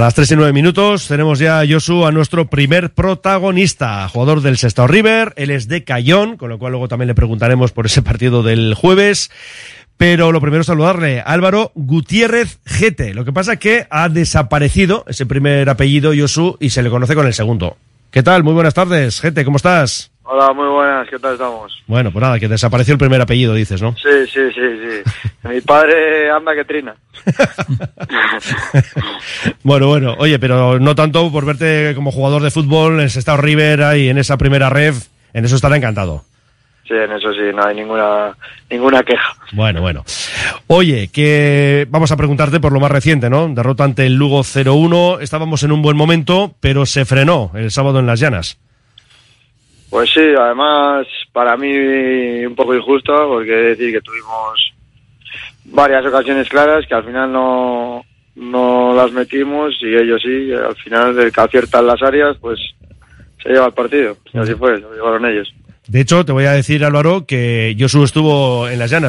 A las 3 y 9 minutos tenemos ya a Josu a nuestro primer protagonista, jugador del Sestao River, él es de Cayón, con lo cual luego también le preguntaremos por ese partido del jueves. Pero lo primero es saludarle, Álvaro Gutiérrez Gete. Lo que pasa es que ha desaparecido ese primer apellido, Josu, y se le conoce con el segundo. ¿Qué tal? Muy buenas tardes, Gete, ¿cómo estás? Hola, muy buenas, ¿qué tal estamos? Bueno, pues nada, que desapareció el primer apellido, dices, ¿no? Sí, sí, sí, sí. Mi padre anda que trina. [LAUGHS] Bueno, bueno, oye, pero no tanto por verte como jugador de fútbol en el Sestao River y en esa primera ref, en eso estará encantado. Sí, en eso sí, no hay ninguna ninguna queja. Bueno, bueno. Oye, que vamos a preguntarte por lo más reciente, ¿no? Derrota ante el Lugo 0-1, estábamos en un buen momento, pero se frenó el sábado en las llanas. Pues sí, además para mí un poco injusto porque decir que tuvimos varias ocasiones claras que al final no, no las metimos y ellos sí, al final del que aciertan las áreas pues se lleva el partido así fue, lo llevaron ellos. De hecho, te voy a decir, Álvaro, que Josu estuvo en las llanas